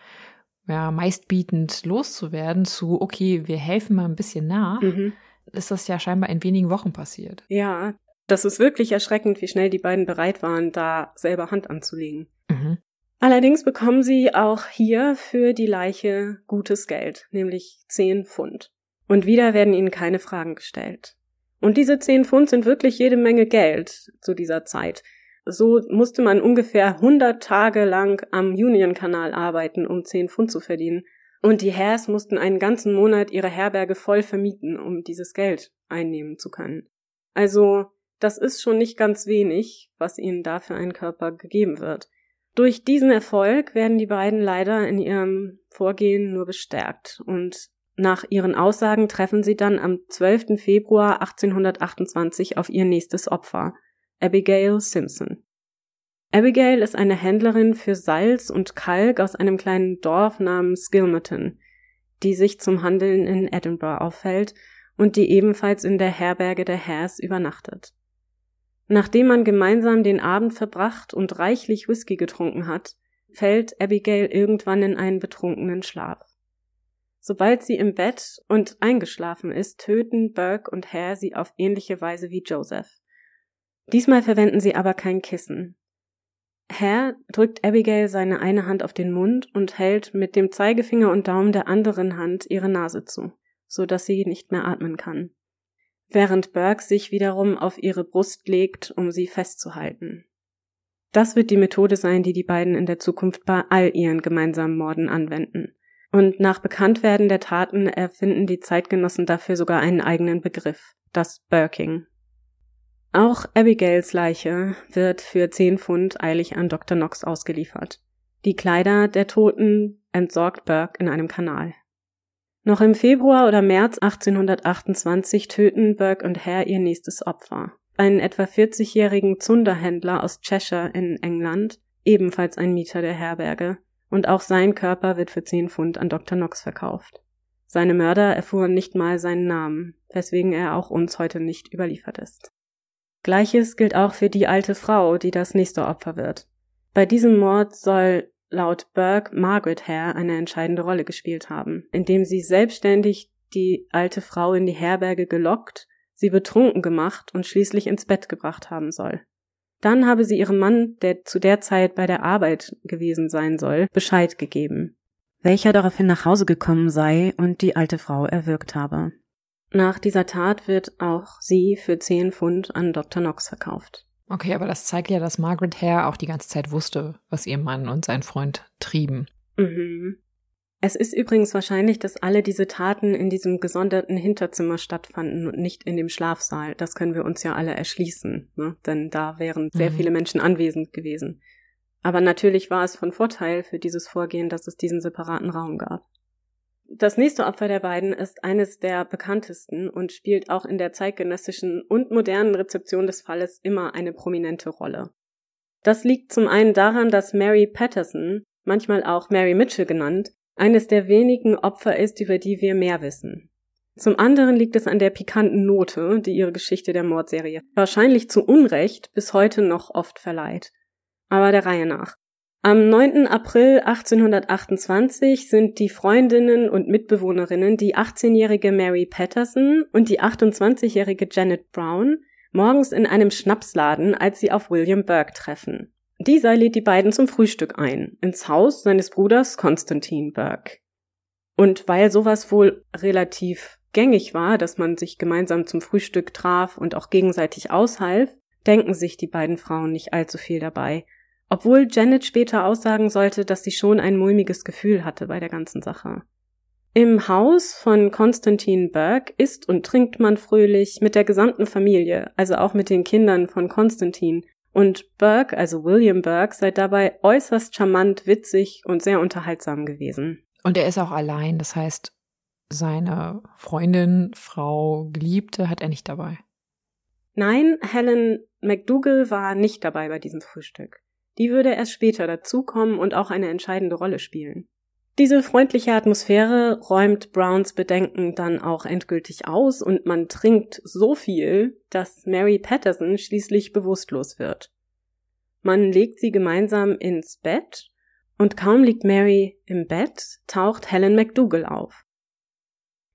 ja meistbietend loszuwerden zu okay, wir helfen mal ein bisschen nach, mhm. ist das ja scheinbar in wenigen Wochen passiert. Ja, das ist wirklich erschreckend, wie schnell die beiden bereit waren, da selber Hand anzulegen. Mhm. Allerdings bekommen sie auch hier für die Leiche gutes Geld, nämlich zehn Pfund. Und wieder werden ihnen keine Fragen gestellt. Und diese zehn Pfund sind wirklich jede Menge Geld zu dieser Zeit. So musste man ungefähr 100 Tage lang am Union-Kanal arbeiten, um zehn Pfund zu verdienen. Und die Hares mussten einen ganzen Monat ihre Herberge voll vermieten, um dieses Geld einnehmen zu können. Also, das ist schon nicht ganz wenig, was ihnen da für einen Körper gegeben wird. Durch diesen Erfolg werden die beiden leider in ihrem Vorgehen nur bestärkt und nach ihren Aussagen treffen sie dann am 12. Februar 1828 auf ihr nächstes Opfer, Abigail Simpson. Abigail ist eine Händlerin für Salz und Kalk aus einem kleinen Dorf namens Gilmerton, die sich zum Handeln in Edinburgh aufhält und die ebenfalls in der Herberge der Hares übernachtet. Nachdem man gemeinsam den Abend verbracht und reichlich Whisky getrunken hat, fällt Abigail irgendwann in einen betrunkenen Schlaf. Sobald sie im Bett und eingeschlafen ist, töten Burke und Hare sie auf ähnliche Weise wie Joseph. Diesmal verwenden sie aber kein Kissen. Hare drückt Abigail seine eine Hand auf den Mund und hält mit dem Zeigefinger und Daumen der anderen Hand ihre Nase zu, so dass sie nicht mehr atmen kann während Burke sich wiederum auf ihre Brust legt, um sie festzuhalten. Das wird die Methode sein, die die beiden in der Zukunft bei all ihren gemeinsamen Morden anwenden. Und nach Bekanntwerden der Taten erfinden die Zeitgenossen dafür sogar einen eigenen Begriff, das Burking. Auch Abigails Leiche wird für zehn Pfund eilig an Dr. Knox ausgeliefert. Die Kleider der Toten entsorgt Burke in einem Kanal. Noch im Februar oder März 1828 töten Burke und Hare ihr nächstes Opfer. Einen etwa 40-jährigen Zunderhändler aus Cheshire in England, ebenfalls ein Mieter der Herberge, und auch sein Körper wird für 10 Pfund an Dr. Knox verkauft. Seine Mörder erfuhren nicht mal seinen Namen, weswegen er auch uns heute nicht überliefert ist. Gleiches gilt auch für die alte Frau, die das nächste Opfer wird. Bei diesem Mord soll laut Burke Margaret Hare eine entscheidende Rolle gespielt haben, indem sie selbstständig die alte Frau in die Herberge gelockt, sie betrunken gemacht und schließlich ins Bett gebracht haben soll. Dann habe sie ihrem Mann, der zu der Zeit bei der Arbeit gewesen sein soll, Bescheid gegeben, welcher daraufhin nach Hause gekommen sei und die alte Frau erwürgt habe. Nach dieser Tat wird auch sie für zehn Pfund an Dr. Knox verkauft. Okay, aber das zeigt ja, dass Margaret Hare auch die ganze Zeit wusste, was ihr Mann und sein Freund trieben. Mhm. Es ist übrigens wahrscheinlich, dass alle diese Taten in diesem gesonderten Hinterzimmer stattfanden und nicht in dem Schlafsaal. Das können wir uns ja alle erschließen, ne? denn da wären sehr mhm. viele Menschen anwesend gewesen. Aber natürlich war es von Vorteil für dieses Vorgehen, dass es diesen separaten Raum gab. Das nächste Opfer der beiden ist eines der bekanntesten und spielt auch in der zeitgenössischen und modernen Rezeption des Falles immer eine prominente Rolle. Das liegt zum einen daran, dass Mary Patterson, manchmal auch Mary Mitchell genannt, eines der wenigen Opfer ist, über die wir mehr wissen. Zum anderen liegt es an der pikanten Note, die ihre Geschichte der Mordserie wahrscheinlich zu Unrecht bis heute noch oft verleiht. Aber der Reihe nach. Am 9. April 1828 sind die Freundinnen und Mitbewohnerinnen die 18-jährige Mary Patterson und die 28-jährige Janet Brown morgens in einem Schnapsladen, als sie auf William Burke treffen. Dieser lädt die beiden zum Frühstück ein, ins Haus seines Bruders Constantine Burke. Und weil sowas wohl relativ gängig war, dass man sich gemeinsam zum Frühstück traf und auch gegenseitig aushalf, denken sich die beiden Frauen nicht allzu viel dabei obwohl Janet später aussagen sollte, dass sie schon ein mulmiges Gefühl hatte bei der ganzen Sache. Im Haus von Constantine Burke isst und trinkt man fröhlich mit der gesamten Familie, also auch mit den Kindern von Constantine. Und Burke, also William Burke, sei dabei äußerst charmant, witzig und sehr unterhaltsam gewesen. Und er ist auch allein, das heißt, seine Freundin, Frau, Geliebte hat er nicht dabei. Nein, Helen McDougall war nicht dabei bei diesem Frühstück. Die würde erst später dazukommen und auch eine entscheidende Rolle spielen. Diese freundliche Atmosphäre räumt Browns Bedenken dann auch endgültig aus und man trinkt so viel, dass Mary Patterson schließlich bewusstlos wird. Man legt sie gemeinsam ins Bett und kaum liegt Mary im Bett, taucht Helen McDougall auf.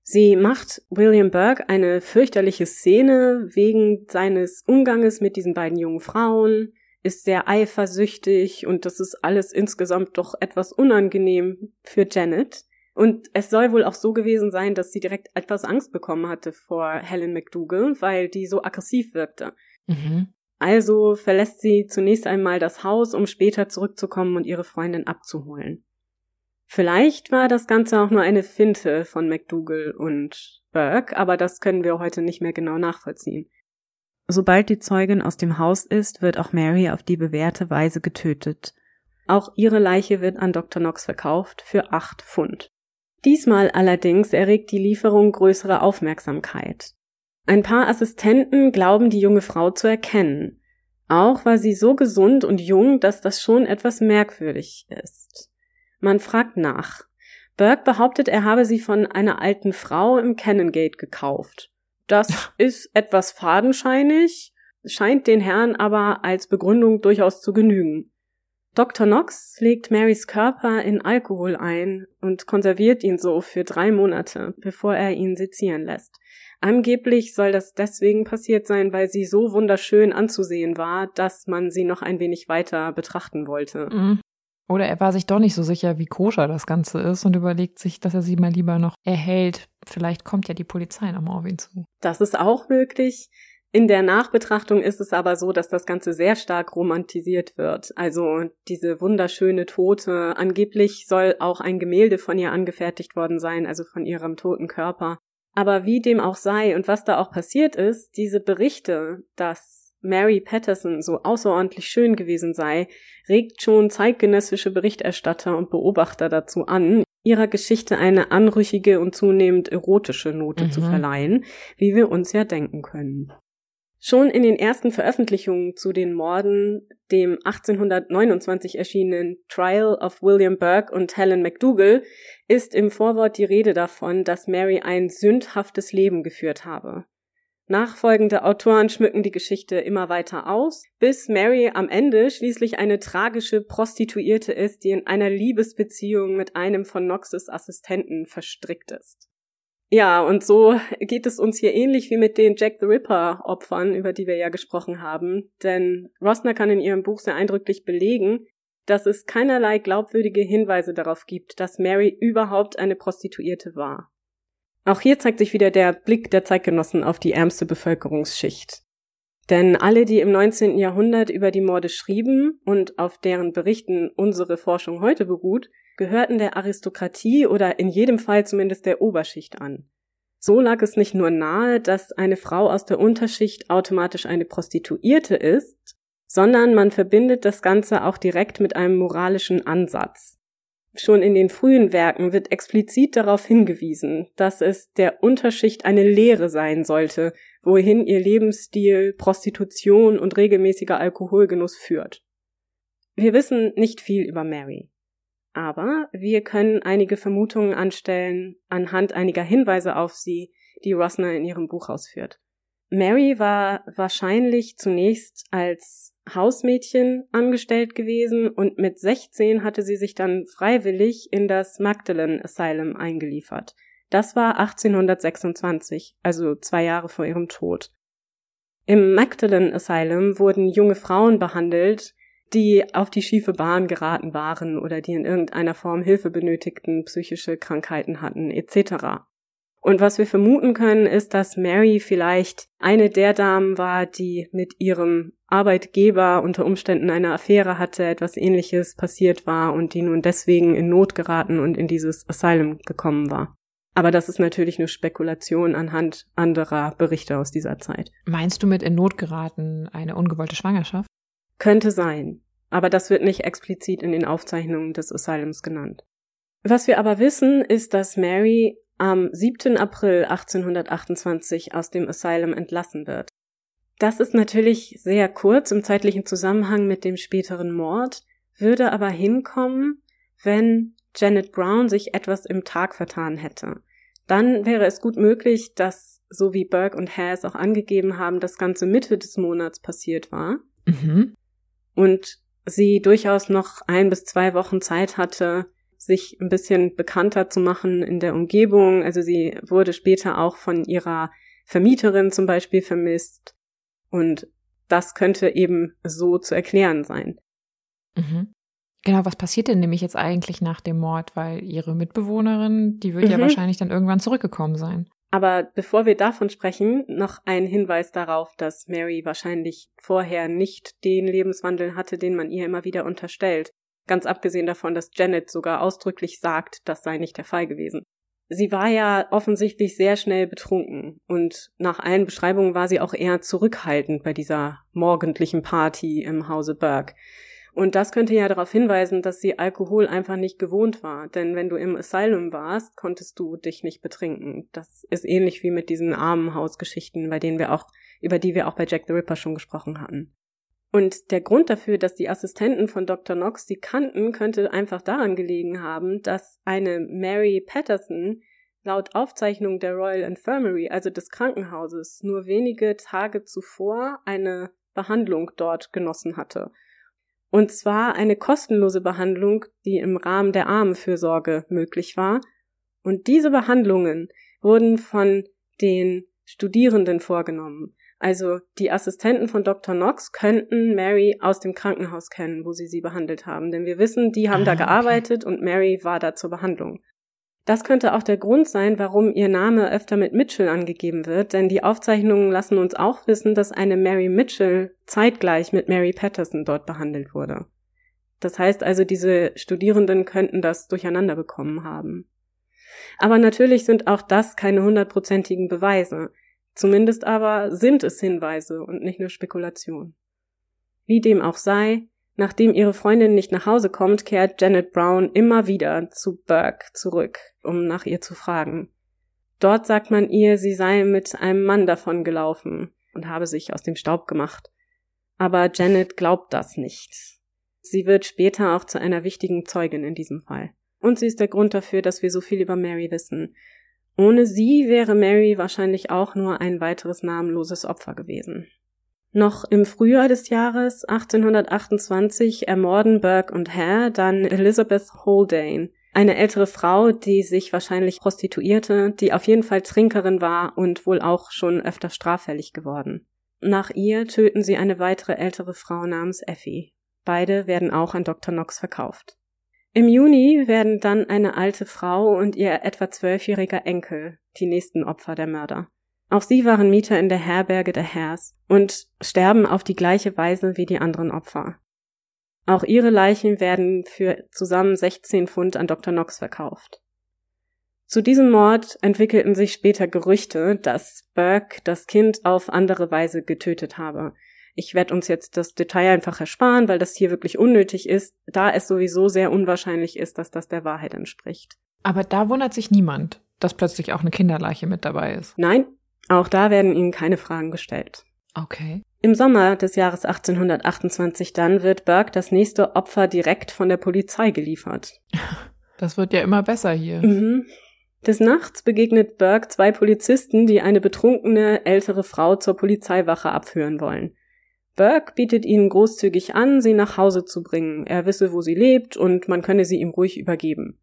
Sie macht William Burke eine fürchterliche Szene wegen seines Umganges mit diesen beiden jungen Frauen, ist sehr eifersüchtig und das ist alles insgesamt doch etwas unangenehm für Janet. Und es soll wohl auch so gewesen sein, dass sie direkt etwas Angst bekommen hatte vor Helen McDougall, weil die so aggressiv wirkte. Mhm. Also verlässt sie zunächst einmal das Haus, um später zurückzukommen und ihre Freundin abzuholen. Vielleicht war das Ganze auch nur eine Finte von McDougall und Burke, aber das können wir heute nicht mehr genau nachvollziehen. Sobald die Zeugin aus dem Haus ist, wird auch Mary auf die bewährte Weise getötet. Auch ihre Leiche wird an Dr. Knox verkauft für acht Pfund. Diesmal allerdings erregt die Lieferung größere Aufmerksamkeit. Ein paar Assistenten glauben die junge Frau zu erkennen. Auch war sie so gesund und jung, dass das schon etwas merkwürdig ist. Man fragt nach. Burke behauptet, er habe sie von einer alten Frau im Cannongate gekauft. Das ist etwas fadenscheinig, scheint den Herrn aber als Begründung durchaus zu genügen. Dr. Knox legt Marys Körper in Alkohol ein und konserviert ihn so für drei Monate, bevor er ihn sezieren lässt. Angeblich soll das deswegen passiert sein, weil sie so wunderschön anzusehen war, dass man sie noch ein wenig weiter betrachten wollte. Mhm. Oder er war sich doch nicht so sicher, wie koscher das Ganze ist und überlegt sich, dass er sie mal lieber noch erhält. Vielleicht kommt ja die Polizei nochmal auf ihn zu. Das ist auch möglich. In der Nachbetrachtung ist es aber so, dass das Ganze sehr stark romantisiert wird. Also diese wunderschöne Tote, angeblich soll auch ein Gemälde von ihr angefertigt worden sein, also von ihrem toten Körper. Aber wie dem auch sei und was da auch passiert ist, diese Berichte, dass Mary Patterson so außerordentlich schön gewesen sei, regt schon zeitgenössische Berichterstatter und Beobachter dazu an, ihrer Geschichte eine anrüchige und zunehmend erotische Note mhm. zu verleihen, wie wir uns ja denken können. Schon in den ersten Veröffentlichungen zu den Morden, dem 1829 erschienenen Trial of William Burke und Helen McDougall, ist im Vorwort die Rede davon, dass Mary ein sündhaftes Leben geführt habe. Nachfolgende Autoren schmücken die Geschichte immer weiter aus, bis Mary am Ende schließlich eine tragische Prostituierte ist, die in einer Liebesbeziehung mit einem von Knoxes Assistenten verstrickt ist. Ja, und so geht es uns hier ähnlich wie mit den Jack the Ripper Opfern, über die wir ja gesprochen haben, denn Rosner kann in ihrem Buch sehr eindrücklich belegen, dass es keinerlei glaubwürdige Hinweise darauf gibt, dass Mary überhaupt eine Prostituierte war. Auch hier zeigt sich wieder der Blick der Zeitgenossen auf die ärmste Bevölkerungsschicht. Denn alle, die im 19. Jahrhundert über die Morde schrieben und auf deren Berichten unsere Forschung heute beruht, gehörten der Aristokratie oder in jedem Fall zumindest der Oberschicht an. So lag es nicht nur nahe, dass eine Frau aus der Unterschicht automatisch eine Prostituierte ist, sondern man verbindet das Ganze auch direkt mit einem moralischen Ansatz. Schon in den frühen Werken wird explizit darauf hingewiesen, dass es der Unterschicht eine Lehre sein sollte, wohin ihr Lebensstil, Prostitution und regelmäßiger Alkoholgenuss führt. Wir wissen nicht viel über Mary. Aber wir können einige Vermutungen anstellen anhand einiger Hinweise auf sie, die Rosner in ihrem Buch ausführt. Mary war wahrscheinlich zunächst als Hausmädchen angestellt gewesen und mit 16 hatte sie sich dann freiwillig in das Magdalen Asylum eingeliefert. Das war 1826, also zwei Jahre vor ihrem Tod. Im Magdalen Asylum wurden junge Frauen behandelt, die auf die schiefe Bahn geraten waren oder die in irgendeiner Form Hilfe benötigten, psychische Krankheiten hatten, etc. Und was wir vermuten können, ist, dass Mary vielleicht eine der Damen war, die mit ihrem Arbeitgeber unter Umständen eine Affäre hatte, etwas ähnliches passiert war und die nun deswegen in Not geraten und in dieses Asylum gekommen war. Aber das ist natürlich nur Spekulation anhand anderer Berichte aus dieser Zeit. Meinst du mit in Not geraten eine ungewollte Schwangerschaft? Könnte sein, aber das wird nicht explizit in den Aufzeichnungen des Asylums genannt. Was wir aber wissen, ist, dass Mary am 7. April 1828 aus dem Asylum entlassen wird. Das ist natürlich sehr kurz im zeitlichen Zusammenhang mit dem späteren Mord, würde aber hinkommen, wenn Janet Brown sich etwas im Tag vertan hätte dann wäre es gut möglich, dass, so wie Burke und Hare es auch angegeben haben, das Ganze Mitte des Monats passiert war. Mhm. Und sie durchaus noch ein bis zwei Wochen Zeit hatte, sich ein bisschen bekannter zu machen in der Umgebung. Also sie wurde später auch von ihrer Vermieterin zum Beispiel vermisst. Und das könnte eben so zu erklären sein. Mhm. Genau, was passiert denn nämlich jetzt eigentlich nach dem Mord? Weil ihre Mitbewohnerin, die wird mhm. ja wahrscheinlich dann irgendwann zurückgekommen sein. Aber bevor wir davon sprechen, noch ein Hinweis darauf, dass Mary wahrscheinlich vorher nicht den Lebenswandel hatte, den man ihr immer wieder unterstellt. Ganz abgesehen davon, dass Janet sogar ausdrücklich sagt, das sei nicht der Fall gewesen. Sie war ja offensichtlich sehr schnell betrunken und nach allen Beschreibungen war sie auch eher zurückhaltend bei dieser morgendlichen Party im Hause Burke. Und das könnte ja darauf hinweisen, dass sie Alkohol einfach nicht gewohnt war. Denn wenn du im Asylum warst, konntest du dich nicht betrinken. Das ist ähnlich wie mit diesen Armenhausgeschichten, bei denen wir auch, über die wir auch bei Jack the Ripper schon gesprochen hatten. Und der Grund dafür, dass die Assistenten von Dr. Knox sie kannten, könnte einfach daran gelegen haben, dass eine Mary Patterson laut Aufzeichnung der Royal Infirmary, also des Krankenhauses, nur wenige Tage zuvor eine Behandlung dort genossen hatte. Und zwar eine kostenlose Behandlung, die im Rahmen der Armenfürsorge möglich war. Und diese Behandlungen wurden von den Studierenden vorgenommen. Also die Assistenten von Dr. Knox könnten Mary aus dem Krankenhaus kennen, wo sie sie behandelt haben. Denn wir wissen, die haben ah, da gearbeitet okay. und Mary war da zur Behandlung. Das könnte auch der Grund sein, warum ihr Name öfter mit Mitchell angegeben wird, denn die Aufzeichnungen lassen uns auch wissen, dass eine Mary Mitchell zeitgleich mit Mary Patterson dort behandelt wurde. Das heißt also, diese Studierenden könnten das durcheinander bekommen haben. Aber natürlich sind auch das keine hundertprozentigen Beweise. Zumindest aber sind es Hinweise und nicht nur Spekulation. Wie dem auch sei, Nachdem ihre Freundin nicht nach Hause kommt, kehrt Janet Brown immer wieder zu Burke zurück, um nach ihr zu fragen. Dort sagt man ihr, sie sei mit einem Mann davon gelaufen und habe sich aus dem Staub gemacht. Aber Janet glaubt das nicht. Sie wird später auch zu einer wichtigen Zeugin in diesem Fall. Und sie ist der Grund dafür, dass wir so viel über Mary wissen. Ohne sie wäre Mary wahrscheinlich auch nur ein weiteres namenloses Opfer gewesen. Noch im Frühjahr des Jahres 1828 ermorden Burke und Hare dann Elizabeth Haldane, eine ältere Frau, die sich wahrscheinlich prostituierte, die auf jeden Fall Trinkerin war und wohl auch schon öfter straffällig geworden. Nach ihr töten sie eine weitere ältere Frau namens Effie. Beide werden auch an Dr. Knox verkauft. Im Juni werden dann eine alte Frau und ihr etwa zwölfjähriger Enkel die nächsten Opfer der Mörder. Auch sie waren Mieter in der Herberge der Hers und sterben auf die gleiche Weise wie die anderen Opfer. Auch ihre Leichen werden für zusammen 16 Pfund an Dr. Knox verkauft. Zu diesem Mord entwickelten sich später Gerüchte, dass Burke das Kind auf andere Weise getötet habe. Ich werde uns jetzt das Detail einfach ersparen, weil das hier wirklich unnötig ist, da es sowieso sehr unwahrscheinlich ist, dass das der Wahrheit entspricht. Aber da wundert sich niemand, dass plötzlich auch eine Kinderleiche mit dabei ist. Nein, auch da werden ihnen keine Fragen gestellt. Okay. Im Sommer des Jahres 1828 dann wird Burke das nächste Opfer direkt von der Polizei geliefert. Das wird ja immer besser hier. Mhm. Des Nachts begegnet Burke zwei Polizisten, die eine betrunkene ältere Frau zur Polizeiwache abführen wollen. Burke bietet ihnen großzügig an, sie nach Hause zu bringen. Er wisse, wo sie lebt und man könne sie ihm ruhig übergeben.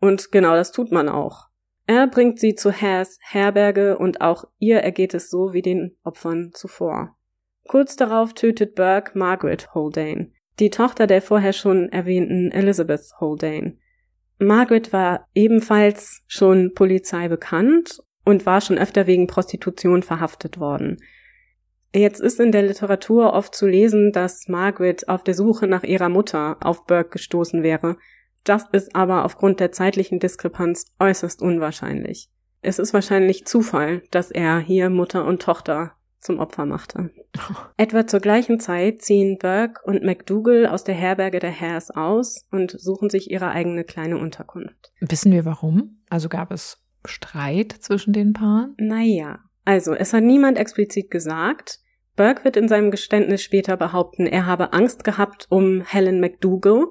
Und genau das tut man auch. Er bringt sie zu Hares Herberge und auch ihr ergeht es so wie den Opfern zuvor. Kurz darauf tötet Burke Margaret Haldane, die Tochter der vorher schon erwähnten Elizabeth Haldane. Margaret war ebenfalls schon Polizei bekannt und war schon öfter wegen Prostitution verhaftet worden. Jetzt ist in der Literatur oft zu lesen, dass Margaret auf der Suche nach ihrer Mutter auf Burke gestoßen wäre. Das ist aber aufgrund der zeitlichen Diskrepanz äußerst unwahrscheinlich. Es ist wahrscheinlich Zufall, dass er hier Mutter und Tochter zum Opfer machte. Etwa zur gleichen Zeit ziehen Burke und McDougall aus der Herberge der Hares aus und suchen sich ihre eigene kleine Unterkunft. Wissen wir warum? Also gab es Streit zwischen den Paaren? Naja, also es hat niemand explizit gesagt. Burke wird in seinem Geständnis später behaupten, er habe Angst gehabt um Helen McDougall,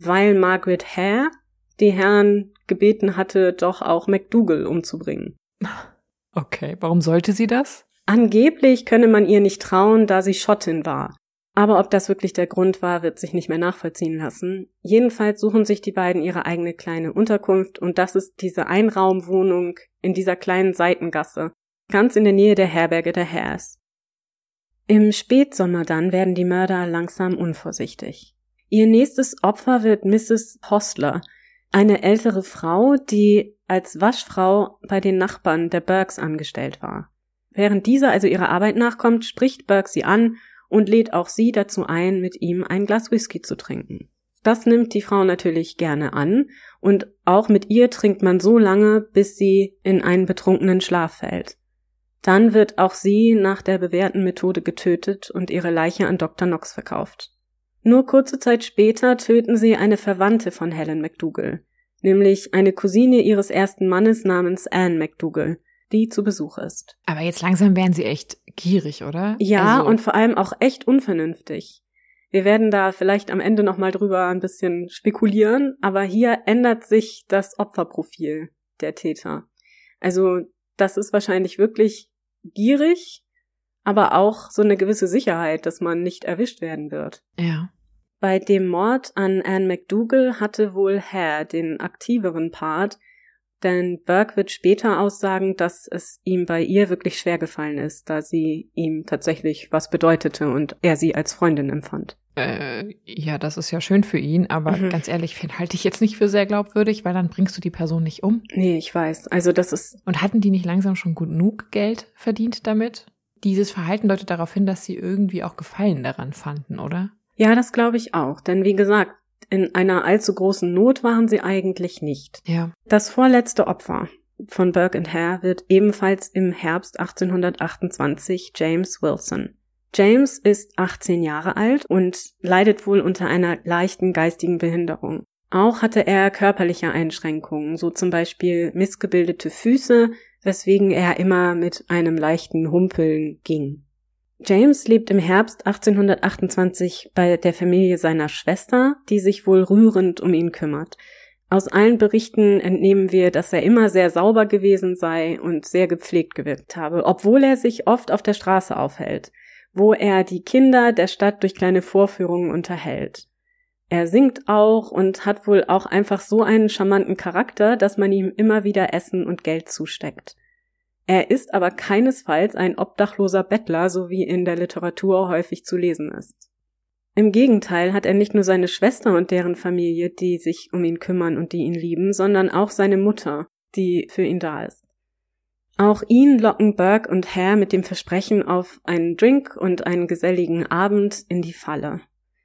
weil Margaret Hare die Herren gebeten hatte, doch auch McDougall umzubringen. Okay, warum sollte sie das? Angeblich könne man ihr nicht trauen, da sie Schottin war. Aber ob das wirklich der Grund war, wird sich nicht mehr nachvollziehen lassen. Jedenfalls suchen sich die beiden ihre eigene kleine Unterkunft und das ist diese Einraumwohnung in dieser kleinen Seitengasse, ganz in der Nähe der Herberge der Hares. Im Spätsommer dann werden die Mörder langsam unvorsichtig. Ihr nächstes Opfer wird Mrs. Hostler, eine ältere Frau, die als Waschfrau bei den Nachbarn der Burks angestellt war. Während dieser also ihrer Arbeit nachkommt, spricht Burke sie an und lädt auch sie dazu ein, mit ihm ein Glas Whisky zu trinken. Das nimmt die Frau natürlich gerne an und auch mit ihr trinkt man so lange, bis sie in einen betrunkenen Schlaf fällt. Dann wird auch sie nach der bewährten Methode getötet und ihre Leiche an Dr. Knox verkauft. Nur kurze Zeit später töten sie eine Verwandte von Helen McDougall, nämlich eine Cousine ihres ersten Mannes namens Anne McDougall, die zu Besuch ist. Aber jetzt langsam werden sie echt gierig, oder? Ja, also und vor allem auch echt unvernünftig. Wir werden da vielleicht am Ende nochmal drüber ein bisschen spekulieren, aber hier ändert sich das Opferprofil der Täter. Also, das ist wahrscheinlich wirklich gierig, aber auch so eine gewisse Sicherheit, dass man nicht erwischt werden wird. Ja. Bei dem Mord an Anne McDougall hatte wohl Hare den aktiveren Part, denn Burke wird später aussagen, dass es ihm bei ihr wirklich schwer gefallen ist, da sie ihm tatsächlich was bedeutete und er sie als Freundin empfand. Äh, ja, das ist ja schön für ihn, aber mhm. ganz ehrlich, halte ich jetzt nicht für sehr glaubwürdig, weil dann bringst du die Person nicht um. Nee, ich weiß. Also das ist. Und hatten die nicht langsam schon genug Geld verdient damit? Dieses Verhalten deutet darauf hin, dass sie irgendwie auch Gefallen daran fanden, oder? Ja, das glaube ich auch. Denn wie gesagt, in einer allzu großen Not waren sie eigentlich nicht. Ja. Das vorletzte Opfer von Burke and Hare wird ebenfalls im Herbst 1828 James Wilson. James ist 18 Jahre alt und leidet wohl unter einer leichten geistigen Behinderung. Auch hatte er körperliche Einschränkungen, so zum Beispiel missgebildete Füße, weswegen er immer mit einem leichten Humpeln ging. James lebt im Herbst 1828 bei der Familie seiner Schwester, die sich wohl rührend um ihn kümmert. Aus allen Berichten entnehmen wir, dass er immer sehr sauber gewesen sei und sehr gepflegt gewirkt habe, obwohl er sich oft auf der Straße aufhält, wo er die Kinder der Stadt durch kleine Vorführungen unterhält. Er singt auch und hat wohl auch einfach so einen charmanten Charakter, dass man ihm immer wieder Essen und Geld zusteckt. Er ist aber keinesfalls ein obdachloser Bettler, so wie in der Literatur häufig zu lesen ist. Im Gegenteil hat er nicht nur seine Schwester und deren Familie, die sich um ihn kümmern und die ihn lieben, sondern auch seine Mutter, die für ihn da ist. Auch ihn locken Burke und Hare mit dem Versprechen auf einen Drink und einen geselligen Abend in die Falle.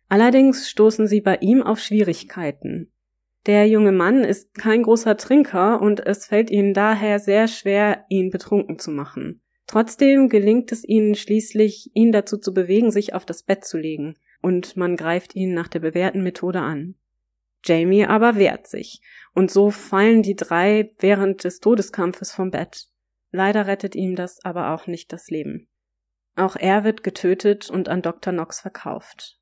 Allerdings stoßen sie bei ihm auf Schwierigkeiten. Der junge Mann ist kein großer Trinker und es fällt ihnen daher sehr schwer, ihn betrunken zu machen. Trotzdem gelingt es ihnen schließlich, ihn dazu zu bewegen, sich auf das Bett zu legen, und man greift ihn nach der bewährten Methode an. Jamie aber wehrt sich, und so fallen die drei während des Todeskampfes vom Bett. Leider rettet ihm das aber auch nicht das Leben. Auch er wird getötet und an Dr. Knox verkauft.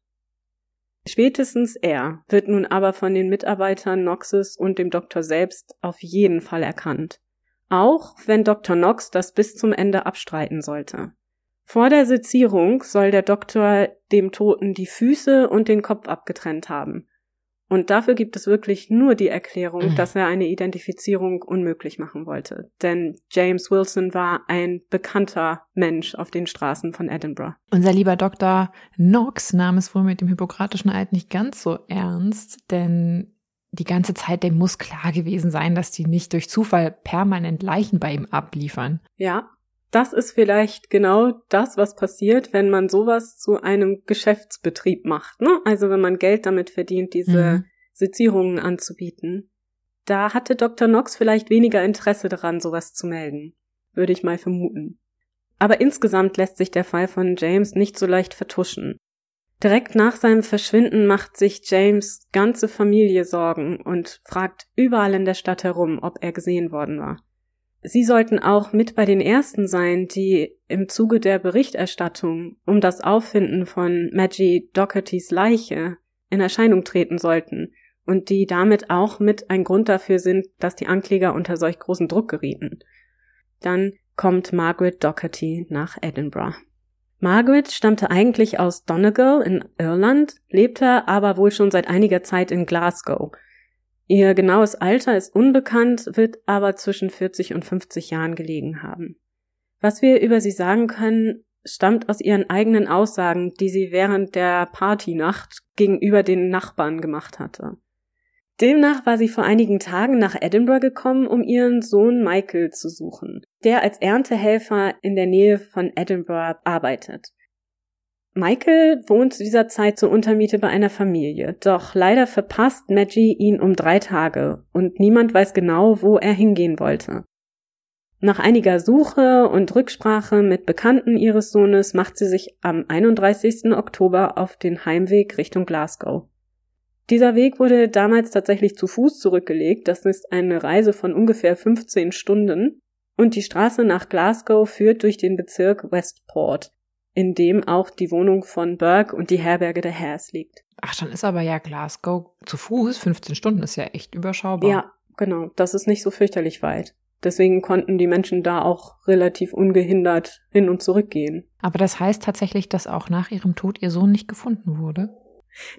Spätestens er wird nun aber von den Mitarbeitern Knoxes und dem Doktor selbst auf jeden Fall erkannt. Auch wenn Dr. Knox das bis zum Ende abstreiten sollte. Vor der Sezierung soll der Doktor dem Toten die Füße und den Kopf abgetrennt haben. Und dafür gibt es wirklich nur die Erklärung, mhm. dass er eine Identifizierung unmöglich machen wollte. Denn James Wilson war ein bekannter Mensch auf den Straßen von Edinburgh. Unser lieber Dr. Knox nahm es wohl mit dem Hippokratischen Eid nicht ganz so ernst, denn die ganze Zeit, dem muss klar gewesen sein, dass die nicht durch Zufall permanent Leichen bei ihm abliefern. Ja, das ist vielleicht genau das, was passiert, wenn man sowas zu einem Geschäftsbetrieb macht. Ne? Also wenn man Geld damit verdient, diese mhm. Sezierungen anzubieten. Da hatte Dr. Knox vielleicht weniger Interesse daran, sowas zu melden. Würde ich mal vermuten. Aber insgesamt lässt sich der Fall von James nicht so leicht vertuschen. Direkt nach seinem Verschwinden macht sich James ganze Familie Sorgen und fragt überall in der Stadt herum, ob er gesehen worden war. Sie sollten auch mit bei den ersten sein, die im Zuge der Berichterstattung um das Auffinden von Maggie Dohertys Leiche in Erscheinung treten sollten und die damit auch mit ein Grund dafür sind, dass die Ankläger unter solch großen Druck gerieten. Dann kommt Margaret Doherty nach Edinburgh. Margaret stammte eigentlich aus Donegal in Irland, lebte aber wohl schon seit einiger Zeit in Glasgow – Ihr genaues Alter ist unbekannt, wird aber zwischen 40 und 50 Jahren gelegen haben. Was wir über sie sagen können, stammt aus ihren eigenen Aussagen, die sie während der Partynacht gegenüber den Nachbarn gemacht hatte. Demnach war sie vor einigen Tagen nach Edinburgh gekommen, um ihren Sohn Michael zu suchen, der als Erntehelfer in der Nähe von Edinburgh arbeitet. Michael wohnt zu dieser Zeit zur Untermiete bei einer Familie, doch leider verpasst Maggie ihn um drei Tage und niemand weiß genau, wo er hingehen wollte. Nach einiger Suche und Rücksprache mit Bekannten ihres Sohnes macht sie sich am 31. Oktober auf den Heimweg Richtung Glasgow. Dieser Weg wurde damals tatsächlich zu Fuß zurückgelegt, das ist eine Reise von ungefähr 15 Stunden, und die Straße nach Glasgow führt durch den Bezirk Westport, in dem auch die Wohnung von Burke und die Herberge der Hares liegt. Ach, dann ist aber ja Glasgow zu Fuß, 15 Stunden ist ja echt überschaubar. Ja, genau, das ist nicht so fürchterlich weit. Deswegen konnten die Menschen da auch relativ ungehindert hin und zurück gehen. Aber das heißt tatsächlich, dass auch nach ihrem Tod ihr Sohn nicht gefunden wurde?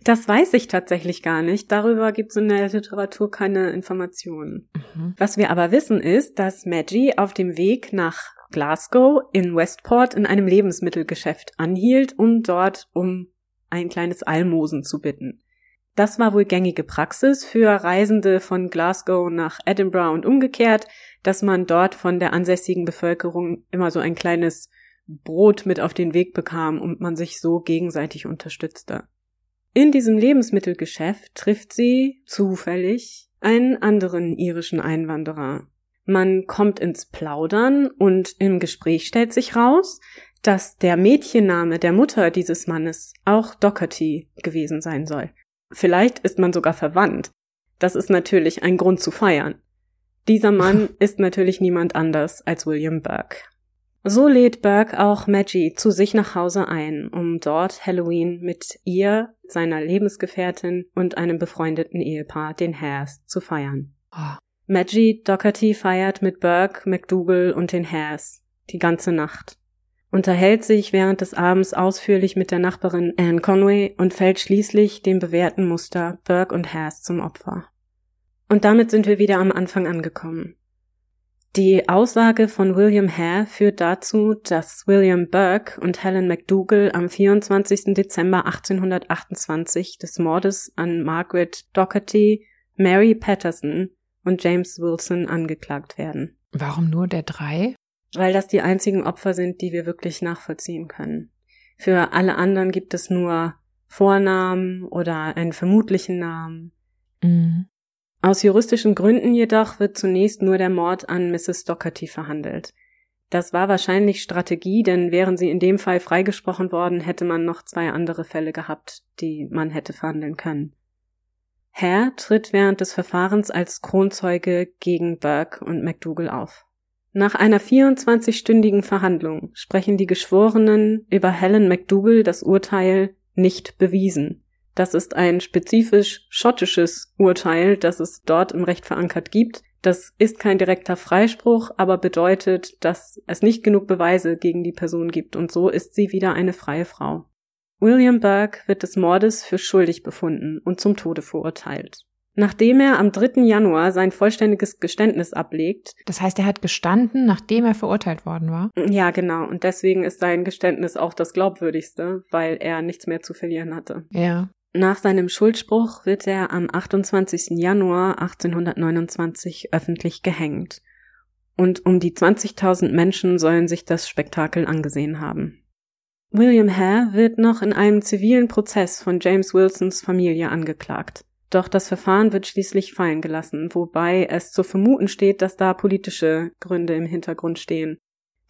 Das weiß ich tatsächlich gar nicht. Darüber gibt es in der Literatur keine Informationen. Mhm. Was wir aber wissen ist, dass Maggie auf dem Weg nach Glasgow in Westport in einem Lebensmittelgeschäft anhielt, um dort um ein kleines Almosen zu bitten. Das war wohl gängige Praxis für Reisende von Glasgow nach Edinburgh und umgekehrt, dass man dort von der ansässigen Bevölkerung immer so ein kleines Brot mit auf den Weg bekam und man sich so gegenseitig unterstützte. In diesem Lebensmittelgeschäft trifft sie zufällig einen anderen irischen Einwanderer, man kommt ins Plaudern und im Gespräch stellt sich raus, dass der Mädchenname der Mutter dieses Mannes auch Doherty gewesen sein soll. Vielleicht ist man sogar verwandt. Das ist natürlich ein Grund zu feiern. Dieser Mann ist natürlich niemand anders als William Burke. So lädt Burke auch Maggie zu sich nach Hause ein, um dort Halloween mit ihr, seiner Lebensgefährtin und einem befreundeten Ehepaar, den Hares, zu feiern. Oh. Maggie Doherty feiert mit Burke, McDougal und den Hares die ganze Nacht, unterhält sich während des Abends ausführlich mit der Nachbarin Anne Conway und fällt schließlich dem bewährten Muster Burke und Hares zum Opfer. Und damit sind wir wieder am Anfang angekommen. Die Aussage von William Hare führt dazu, dass William Burke und Helen McDougall am 24. Dezember 1828 des Mordes an Margaret Doherty, Mary Patterson und James Wilson angeklagt werden. Warum nur der drei? Weil das die einzigen Opfer sind, die wir wirklich nachvollziehen können. Für alle anderen gibt es nur Vornamen oder einen vermutlichen Namen. Mhm. Aus juristischen Gründen jedoch wird zunächst nur der Mord an Mrs. Doherty verhandelt. Das war wahrscheinlich Strategie, denn wären sie in dem Fall freigesprochen worden, hätte man noch zwei andere Fälle gehabt, die man hätte verhandeln können. Hare tritt während des Verfahrens als Kronzeuge gegen Burke und McDougall auf. Nach einer 24-stündigen Verhandlung sprechen die Geschworenen über Helen McDougall das Urteil nicht bewiesen. Das ist ein spezifisch schottisches Urteil, das es dort im Recht verankert gibt. Das ist kein direkter Freispruch, aber bedeutet, dass es nicht genug Beweise gegen die Person gibt und so ist sie wieder eine freie Frau. William Burke wird des Mordes für schuldig befunden und zum Tode verurteilt. Nachdem er am 3. Januar sein vollständiges Geständnis ablegt. Das heißt, er hat gestanden, nachdem er verurteilt worden war? Ja, genau. Und deswegen ist sein Geständnis auch das glaubwürdigste, weil er nichts mehr zu verlieren hatte. Ja. Nach seinem Schuldspruch wird er am 28. Januar 1829 öffentlich gehängt. Und um die 20.000 Menschen sollen sich das Spektakel angesehen haben. William Hare wird noch in einem zivilen Prozess von James Wilsons Familie angeklagt. Doch das Verfahren wird schließlich fallen gelassen, wobei es zu vermuten steht, dass da politische Gründe im Hintergrund stehen.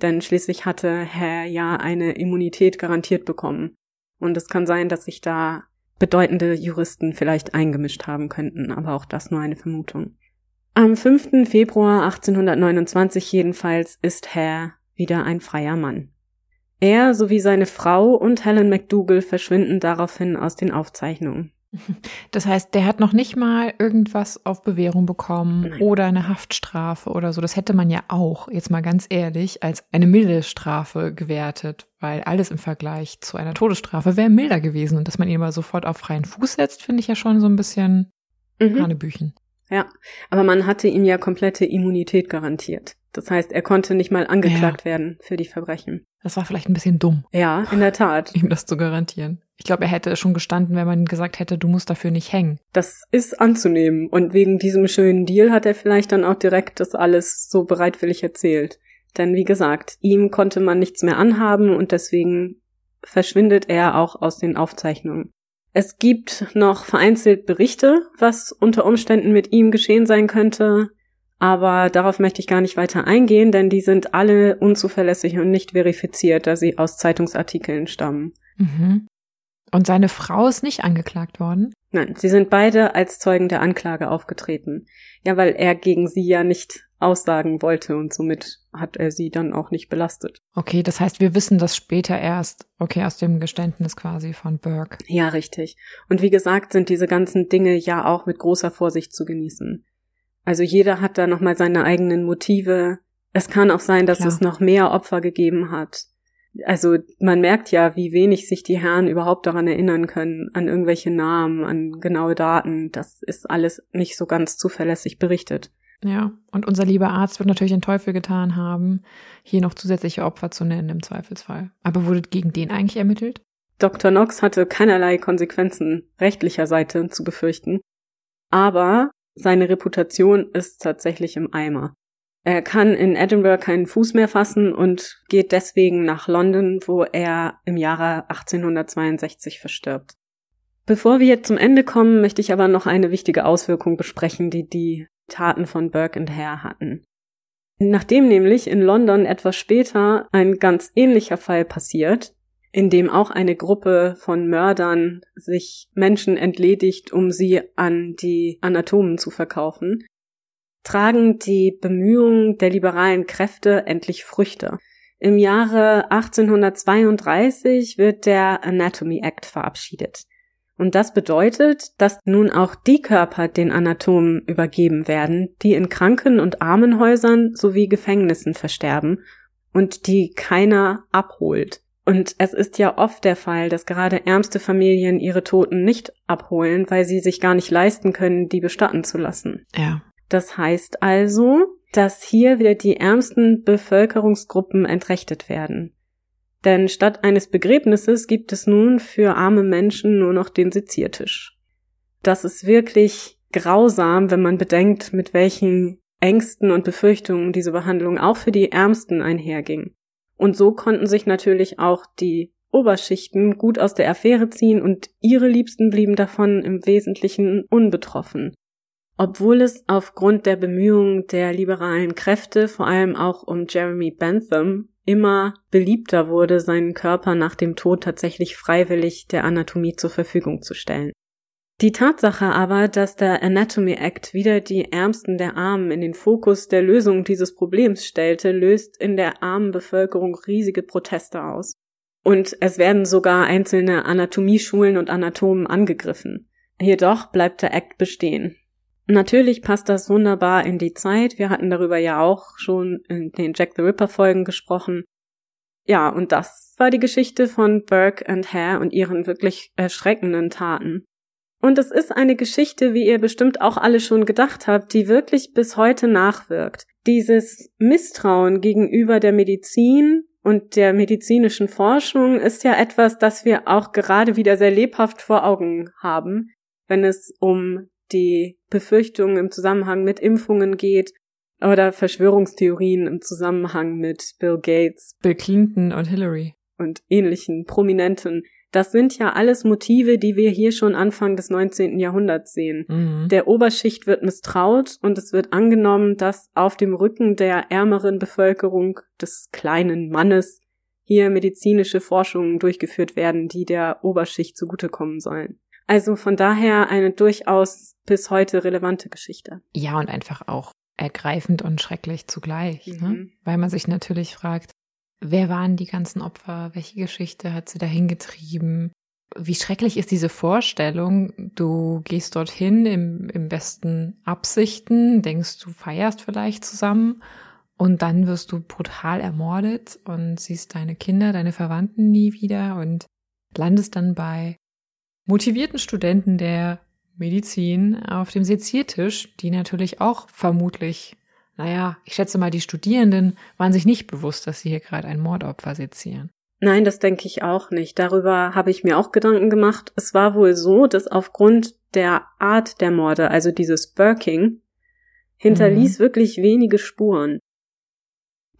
Denn schließlich hatte Hare ja eine Immunität garantiert bekommen. Und es kann sein, dass sich da bedeutende Juristen vielleicht eingemischt haben könnten, aber auch das nur eine Vermutung. Am 5. Februar 1829 jedenfalls ist Hare wieder ein freier Mann. Er sowie seine Frau und Helen McDougall verschwinden daraufhin aus den Aufzeichnungen. Das heißt, der hat noch nicht mal irgendwas auf Bewährung bekommen Nein. oder eine Haftstrafe oder so. Das hätte man ja auch, jetzt mal ganz ehrlich, als eine milde Strafe gewertet, weil alles im Vergleich zu einer Todesstrafe wäre milder gewesen. Und dass man ihn aber sofort auf freien Fuß setzt, finde ich ja schon so ein bisschen mhm. Hanebüchen. Ja, aber man hatte ihm ja komplette Immunität garantiert. Das heißt, er konnte nicht mal angeklagt ja. werden für die Verbrechen. Das war vielleicht ein bisschen dumm. Ja, in der Tat. Ihm das zu garantieren. Ich glaube, er hätte schon gestanden, wenn man gesagt hätte, du musst dafür nicht hängen. Das ist anzunehmen. Und wegen diesem schönen Deal hat er vielleicht dann auch direkt das alles so bereitwillig erzählt. Denn wie gesagt, ihm konnte man nichts mehr anhaben und deswegen verschwindet er auch aus den Aufzeichnungen. Es gibt noch vereinzelt Berichte, was unter Umständen mit ihm geschehen sein könnte, aber darauf möchte ich gar nicht weiter eingehen, denn die sind alle unzuverlässig und nicht verifiziert, da sie aus Zeitungsartikeln stammen. Mhm. Und seine Frau ist nicht angeklagt worden? Nein, sie sind beide als Zeugen der Anklage aufgetreten. Ja, weil er gegen sie ja nicht aussagen wollte und somit hat er sie dann auch nicht belastet. Okay, das heißt, wir wissen das später erst, okay, aus dem Geständnis quasi von Burke. Ja, richtig. Und wie gesagt, sind diese ganzen Dinge ja auch mit großer Vorsicht zu genießen. Also jeder hat da nochmal seine eigenen Motive. Es kann auch sein, dass Klar. es noch mehr Opfer gegeben hat. Also man merkt ja, wie wenig sich die Herren überhaupt daran erinnern können, an irgendwelche Namen, an genaue Daten. Das ist alles nicht so ganz zuverlässig berichtet. Ja, und unser lieber Arzt wird natürlich den Teufel getan haben, hier noch zusätzliche Opfer zu nennen im Zweifelsfall. Aber wurde gegen den eigentlich ermittelt? Dr. Knox hatte keinerlei Konsequenzen rechtlicher Seite zu befürchten. Aber seine Reputation ist tatsächlich im Eimer. Er kann in Edinburgh keinen Fuß mehr fassen und geht deswegen nach London, wo er im Jahre 1862 verstirbt. Bevor wir zum Ende kommen, möchte ich aber noch eine wichtige Auswirkung besprechen, die die Taten von Burke und Hare hatten. Nachdem nämlich in London etwas später ein ganz ähnlicher Fall passiert, in dem auch eine Gruppe von Mördern sich Menschen entledigt, um sie an die Anatomen zu verkaufen, tragen die Bemühungen der liberalen Kräfte endlich Früchte. Im Jahre 1832 wird der Anatomy Act verabschiedet. Und das bedeutet, dass nun auch die Körper den Anatomen übergeben werden, die in Kranken- und Armenhäusern sowie Gefängnissen versterben und die keiner abholt. Und es ist ja oft der Fall, dass gerade ärmste Familien ihre Toten nicht abholen, weil sie sich gar nicht leisten können, die bestatten zu lassen. Ja. Das heißt also, dass hier wieder die ärmsten Bevölkerungsgruppen entrechtet werden. Denn statt eines Begräbnisses gibt es nun für arme Menschen nur noch den Seziertisch. Das ist wirklich grausam, wenn man bedenkt, mit welchen Ängsten und Befürchtungen diese Behandlung auch für die Ärmsten einherging. Und so konnten sich natürlich auch die Oberschichten gut aus der Affäre ziehen und ihre Liebsten blieben davon im Wesentlichen unbetroffen. Obwohl es aufgrund der Bemühungen der liberalen Kräfte, vor allem auch um Jeremy Bentham, immer beliebter wurde, seinen Körper nach dem Tod tatsächlich freiwillig der Anatomie zur Verfügung zu stellen. Die Tatsache aber, dass der Anatomy Act wieder die Ärmsten der Armen in den Fokus der Lösung dieses Problems stellte, löst in der armen Bevölkerung riesige Proteste aus. Und es werden sogar einzelne Anatomieschulen und Anatomen angegriffen. Jedoch bleibt der Act bestehen. Natürlich passt das wunderbar in die Zeit. Wir hatten darüber ja auch schon in den Jack the Ripper Folgen gesprochen. Ja, und das war die Geschichte von Burke and Hare und ihren wirklich erschreckenden Taten. Und es ist eine Geschichte, wie ihr bestimmt auch alle schon gedacht habt, die wirklich bis heute nachwirkt. Dieses Misstrauen gegenüber der Medizin und der medizinischen Forschung ist ja etwas, das wir auch gerade wieder sehr lebhaft vor Augen haben, wenn es um die Befürchtungen im Zusammenhang mit Impfungen geht oder Verschwörungstheorien im Zusammenhang mit Bill Gates, Bill Clinton und Hillary und ähnlichen Prominenten das sind ja alles Motive, die wir hier schon Anfang des 19. Jahrhunderts sehen. Mhm. Der Oberschicht wird misstraut und es wird angenommen, dass auf dem Rücken der ärmeren Bevölkerung des kleinen Mannes hier medizinische Forschungen durchgeführt werden, die der Oberschicht zugutekommen sollen. Also von daher eine durchaus bis heute relevante Geschichte. Ja, und einfach auch ergreifend und schrecklich zugleich, ne? mhm. ne? weil man sich natürlich fragt, Wer waren die ganzen Opfer? Welche Geschichte hat sie dahin getrieben? Wie schrecklich ist diese Vorstellung? Du gehst dorthin im, im besten Absichten, denkst du feierst vielleicht zusammen und dann wirst du brutal ermordet und siehst deine Kinder, deine Verwandten nie wieder und landest dann bei motivierten Studenten der Medizin auf dem Seziertisch, die natürlich auch vermutlich naja, ich schätze mal, die Studierenden waren sich nicht bewusst, dass sie hier gerade ein Mordopfer sezieren. Nein, das denke ich auch nicht. Darüber habe ich mir auch Gedanken gemacht. Es war wohl so, dass aufgrund der Art der Morde, also dieses Burking, hinterließ mhm. wirklich wenige Spuren.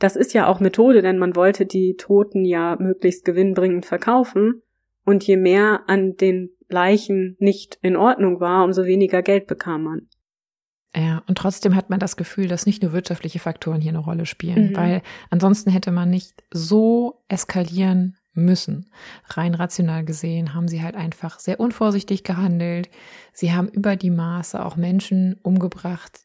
Das ist ja auch Methode, denn man wollte die Toten ja möglichst gewinnbringend verkaufen. Und je mehr an den Leichen nicht in Ordnung war, umso weniger Geld bekam man. Ja, und trotzdem hat man das Gefühl, dass nicht nur wirtschaftliche Faktoren hier eine Rolle spielen, mhm. weil ansonsten hätte man nicht so eskalieren müssen. Rein rational gesehen haben sie halt einfach sehr unvorsichtig gehandelt. Sie haben über die Maße auch Menschen umgebracht,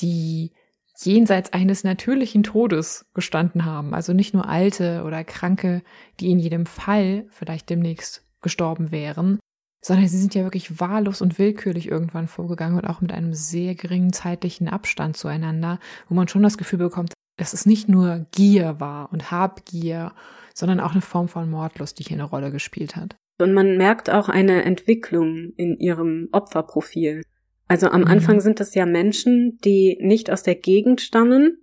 die jenseits eines natürlichen Todes gestanden haben. Also nicht nur Alte oder Kranke, die in jedem Fall vielleicht demnächst gestorben wären, sondern sie sind ja wirklich wahllos und willkürlich irgendwann vorgegangen und auch mit einem sehr geringen zeitlichen Abstand zueinander, wo man schon das Gefühl bekommt, dass es nicht nur Gier war und Habgier, sondern auch eine Form von Mordlust, die hier eine Rolle gespielt hat. Und man merkt auch eine Entwicklung in ihrem Opferprofil. Also am mhm. Anfang sind es ja Menschen, die nicht aus der Gegend stammen,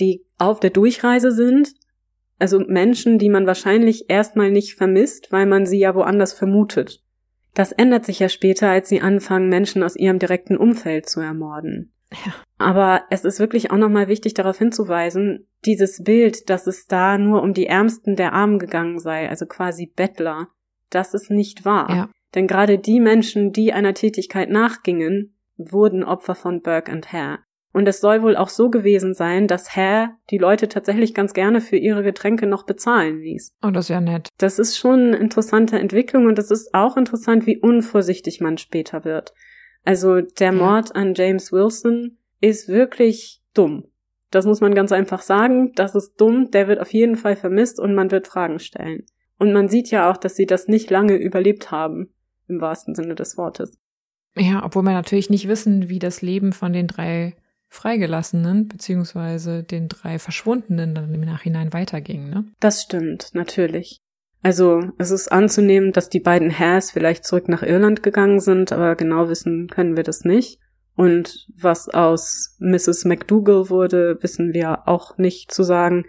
die auf der Durchreise sind, also Menschen, die man wahrscheinlich erstmal nicht vermisst, weil man sie ja woanders vermutet. Das ändert sich ja später, als sie anfangen, Menschen aus ihrem direkten Umfeld zu ermorden. Ja. Aber es ist wirklich auch nochmal wichtig darauf hinzuweisen, dieses Bild, dass es da nur um die Ärmsten der Armen gegangen sei, also quasi Bettler, das ist nicht wahr. Ja. Denn gerade die Menschen, die einer Tätigkeit nachgingen, wurden Opfer von Burke and Hare. Und es soll wohl auch so gewesen sein, dass Herr die Leute tatsächlich ganz gerne für ihre Getränke noch bezahlen ließ. Oh, das ist ja nett. Das ist schon eine interessante Entwicklung und es ist auch interessant, wie unvorsichtig man später wird. Also der Mord an James Wilson ist wirklich dumm. Das muss man ganz einfach sagen. Das ist dumm. Der wird auf jeden Fall vermisst und man wird Fragen stellen. Und man sieht ja auch, dass sie das nicht lange überlebt haben, im wahrsten Sinne des Wortes. Ja, obwohl wir natürlich nicht wissen, wie das Leben von den drei Freigelassenen beziehungsweise den drei Verschwundenen dann im Nachhinein weiterging, ne? Das stimmt, natürlich. Also es ist anzunehmen, dass die beiden Hares vielleicht zurück nach Irland gegangen sind, aber genau wissen können wir das nicht. Und was aus Mrs. McDougall wurde, wissen wir auch nicht zu sagen.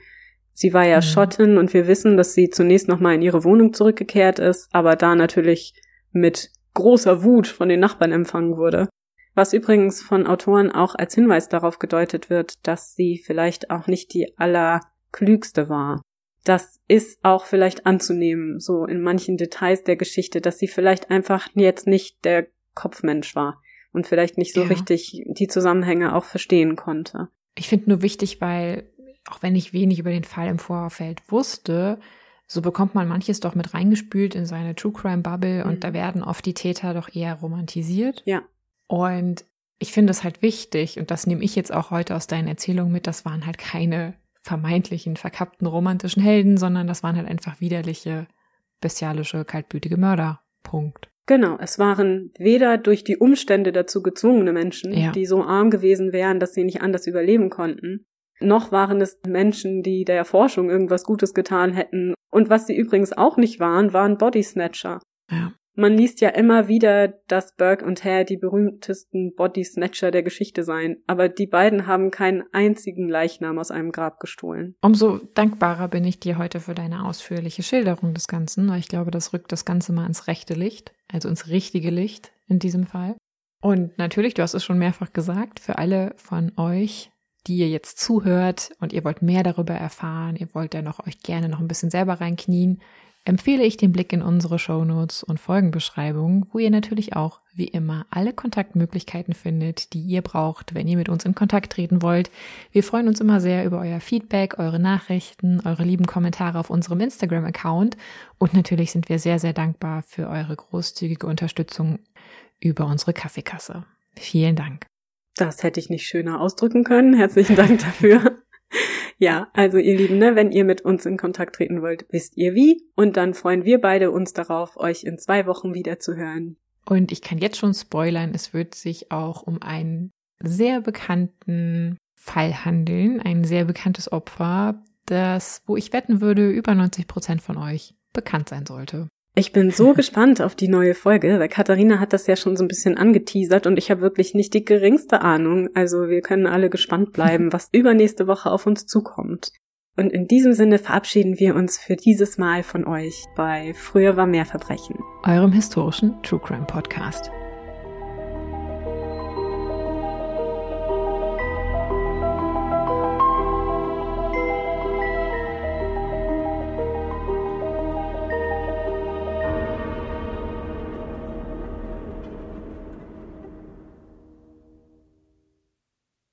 Sie war ja mhm. Schottin und wir wissen, dass sie zunächst nochmal in ihre Wohnung zurückgekehrt ist, aber da natürlich mit großer Wut von den Nachbarn empfangen wurde. Was übrigens von Autoren auch als Hinweis darauf gedeutet wird, dass sie vielleicht auch nicht die allerklügste war. Das ist auch vielleicht anzunehmen, so in manchen Details der Geschichte, dass sie vielleicht einfach jetzt nicht der Kopfmensch war und vielleicht nicht so ja. richtig die Zusammenhänge auch verstehen konnte. Ich finde nur wichtig, weil auch wenn ich wenig über den Fall im Vorfeld wusste, so bekommt man manches doch mit reingespült in seine True Crime Bubble und mhm. da werden oft die Täter doch eher romantisiert. Ja. Und ich finde es halt wichtig, und das nehme ich jetzt auch heute aus deinen Erzählungen mit, das waren halt keine vermeintlichen, verkappten romantischen Helden, sondern das waren halt einfach widerliche, bestialische, kaltblütige Mörder. Punkt. Genau, es waren weder durch die Umstände dazu gezwungene Menschen, ja. die so arm gewesen wären, dass sie nicht anders überleben konnten, noch waren es Menschen, die der Forschung irgendwas Gutes getan hätten. Und was sie übrigens auch nicht waren, waren Body Snatcher. Ja. Man liest ja immer wieder, dass Burke und Hare die berühmtesten Body Snatcher der Geschichte seien, aber die beiden haben keinen einzigen Leichnam aus einem Grab gestohlen. Umso dankbarer bin ich dir heute für deine ausführliche Schilderung des Ganzen, weil ich glaube, das rückt das Ganze mal ins rechte Licht, also ins richtige Licht in diesem Fall. Und natürlich, du hast es schon mehrfach gesagt, für alle von euch, die ihr jetzt zuhört und ihr wollt mehr darüber erfahren, ihr wollt ja noch euch gerne noch ein bisschen selber reinknien, empfehle ich den Blick in unsere Shownotes und Folgenbeschreibung, wo ihr natürlich auch wie immer alle Kontaktmöglichkeiten findet, die ihr braucht, wenn ihr mit uns in Kontakt treten wollt. Wir freuen uns immer sehr über euer Feedback, eure Nachrichten, eure lieben Kommentare auf unserem Instagram-Account und natürlich sind wir sehr, sehr dankbar für eure großzügige Unterstützung über unsere Kaffeekasse. Vielen Dank. Das hätte ich nicht schöner ausdrücken können. Herzlichen Dank dafür. Ja, also ihr Lieben, ne, wenn ihr mit uns in Kontakt treten wollt, wisst ihr wie. Und dann freuen wir beide uns darauf, euch in zwei Wochen wieder zu hören. Und ich kann jetzt schon spoilern, es wird sich auch um einen sehr bekannten Fall handeln, ein sehr bekanntes Opfer, das, wo ich wetten würde, über 90 Prozent von euch bekannt sein sollte. Ich bin so gespannt auf die neue Folge, weil Katharina hat das ja schon so ein bisschen angeteasert und ich habe wirklich nicht die geringste Ahnung. Also wir können alle gespannt bleiben, was übernächste Woche auf uns zukommt. Und in diesem Sinne verabschieden wir uns für dieses Mal von euch bei Früher war mehr Verbrechen. Eurem historischen True Crime Podcast.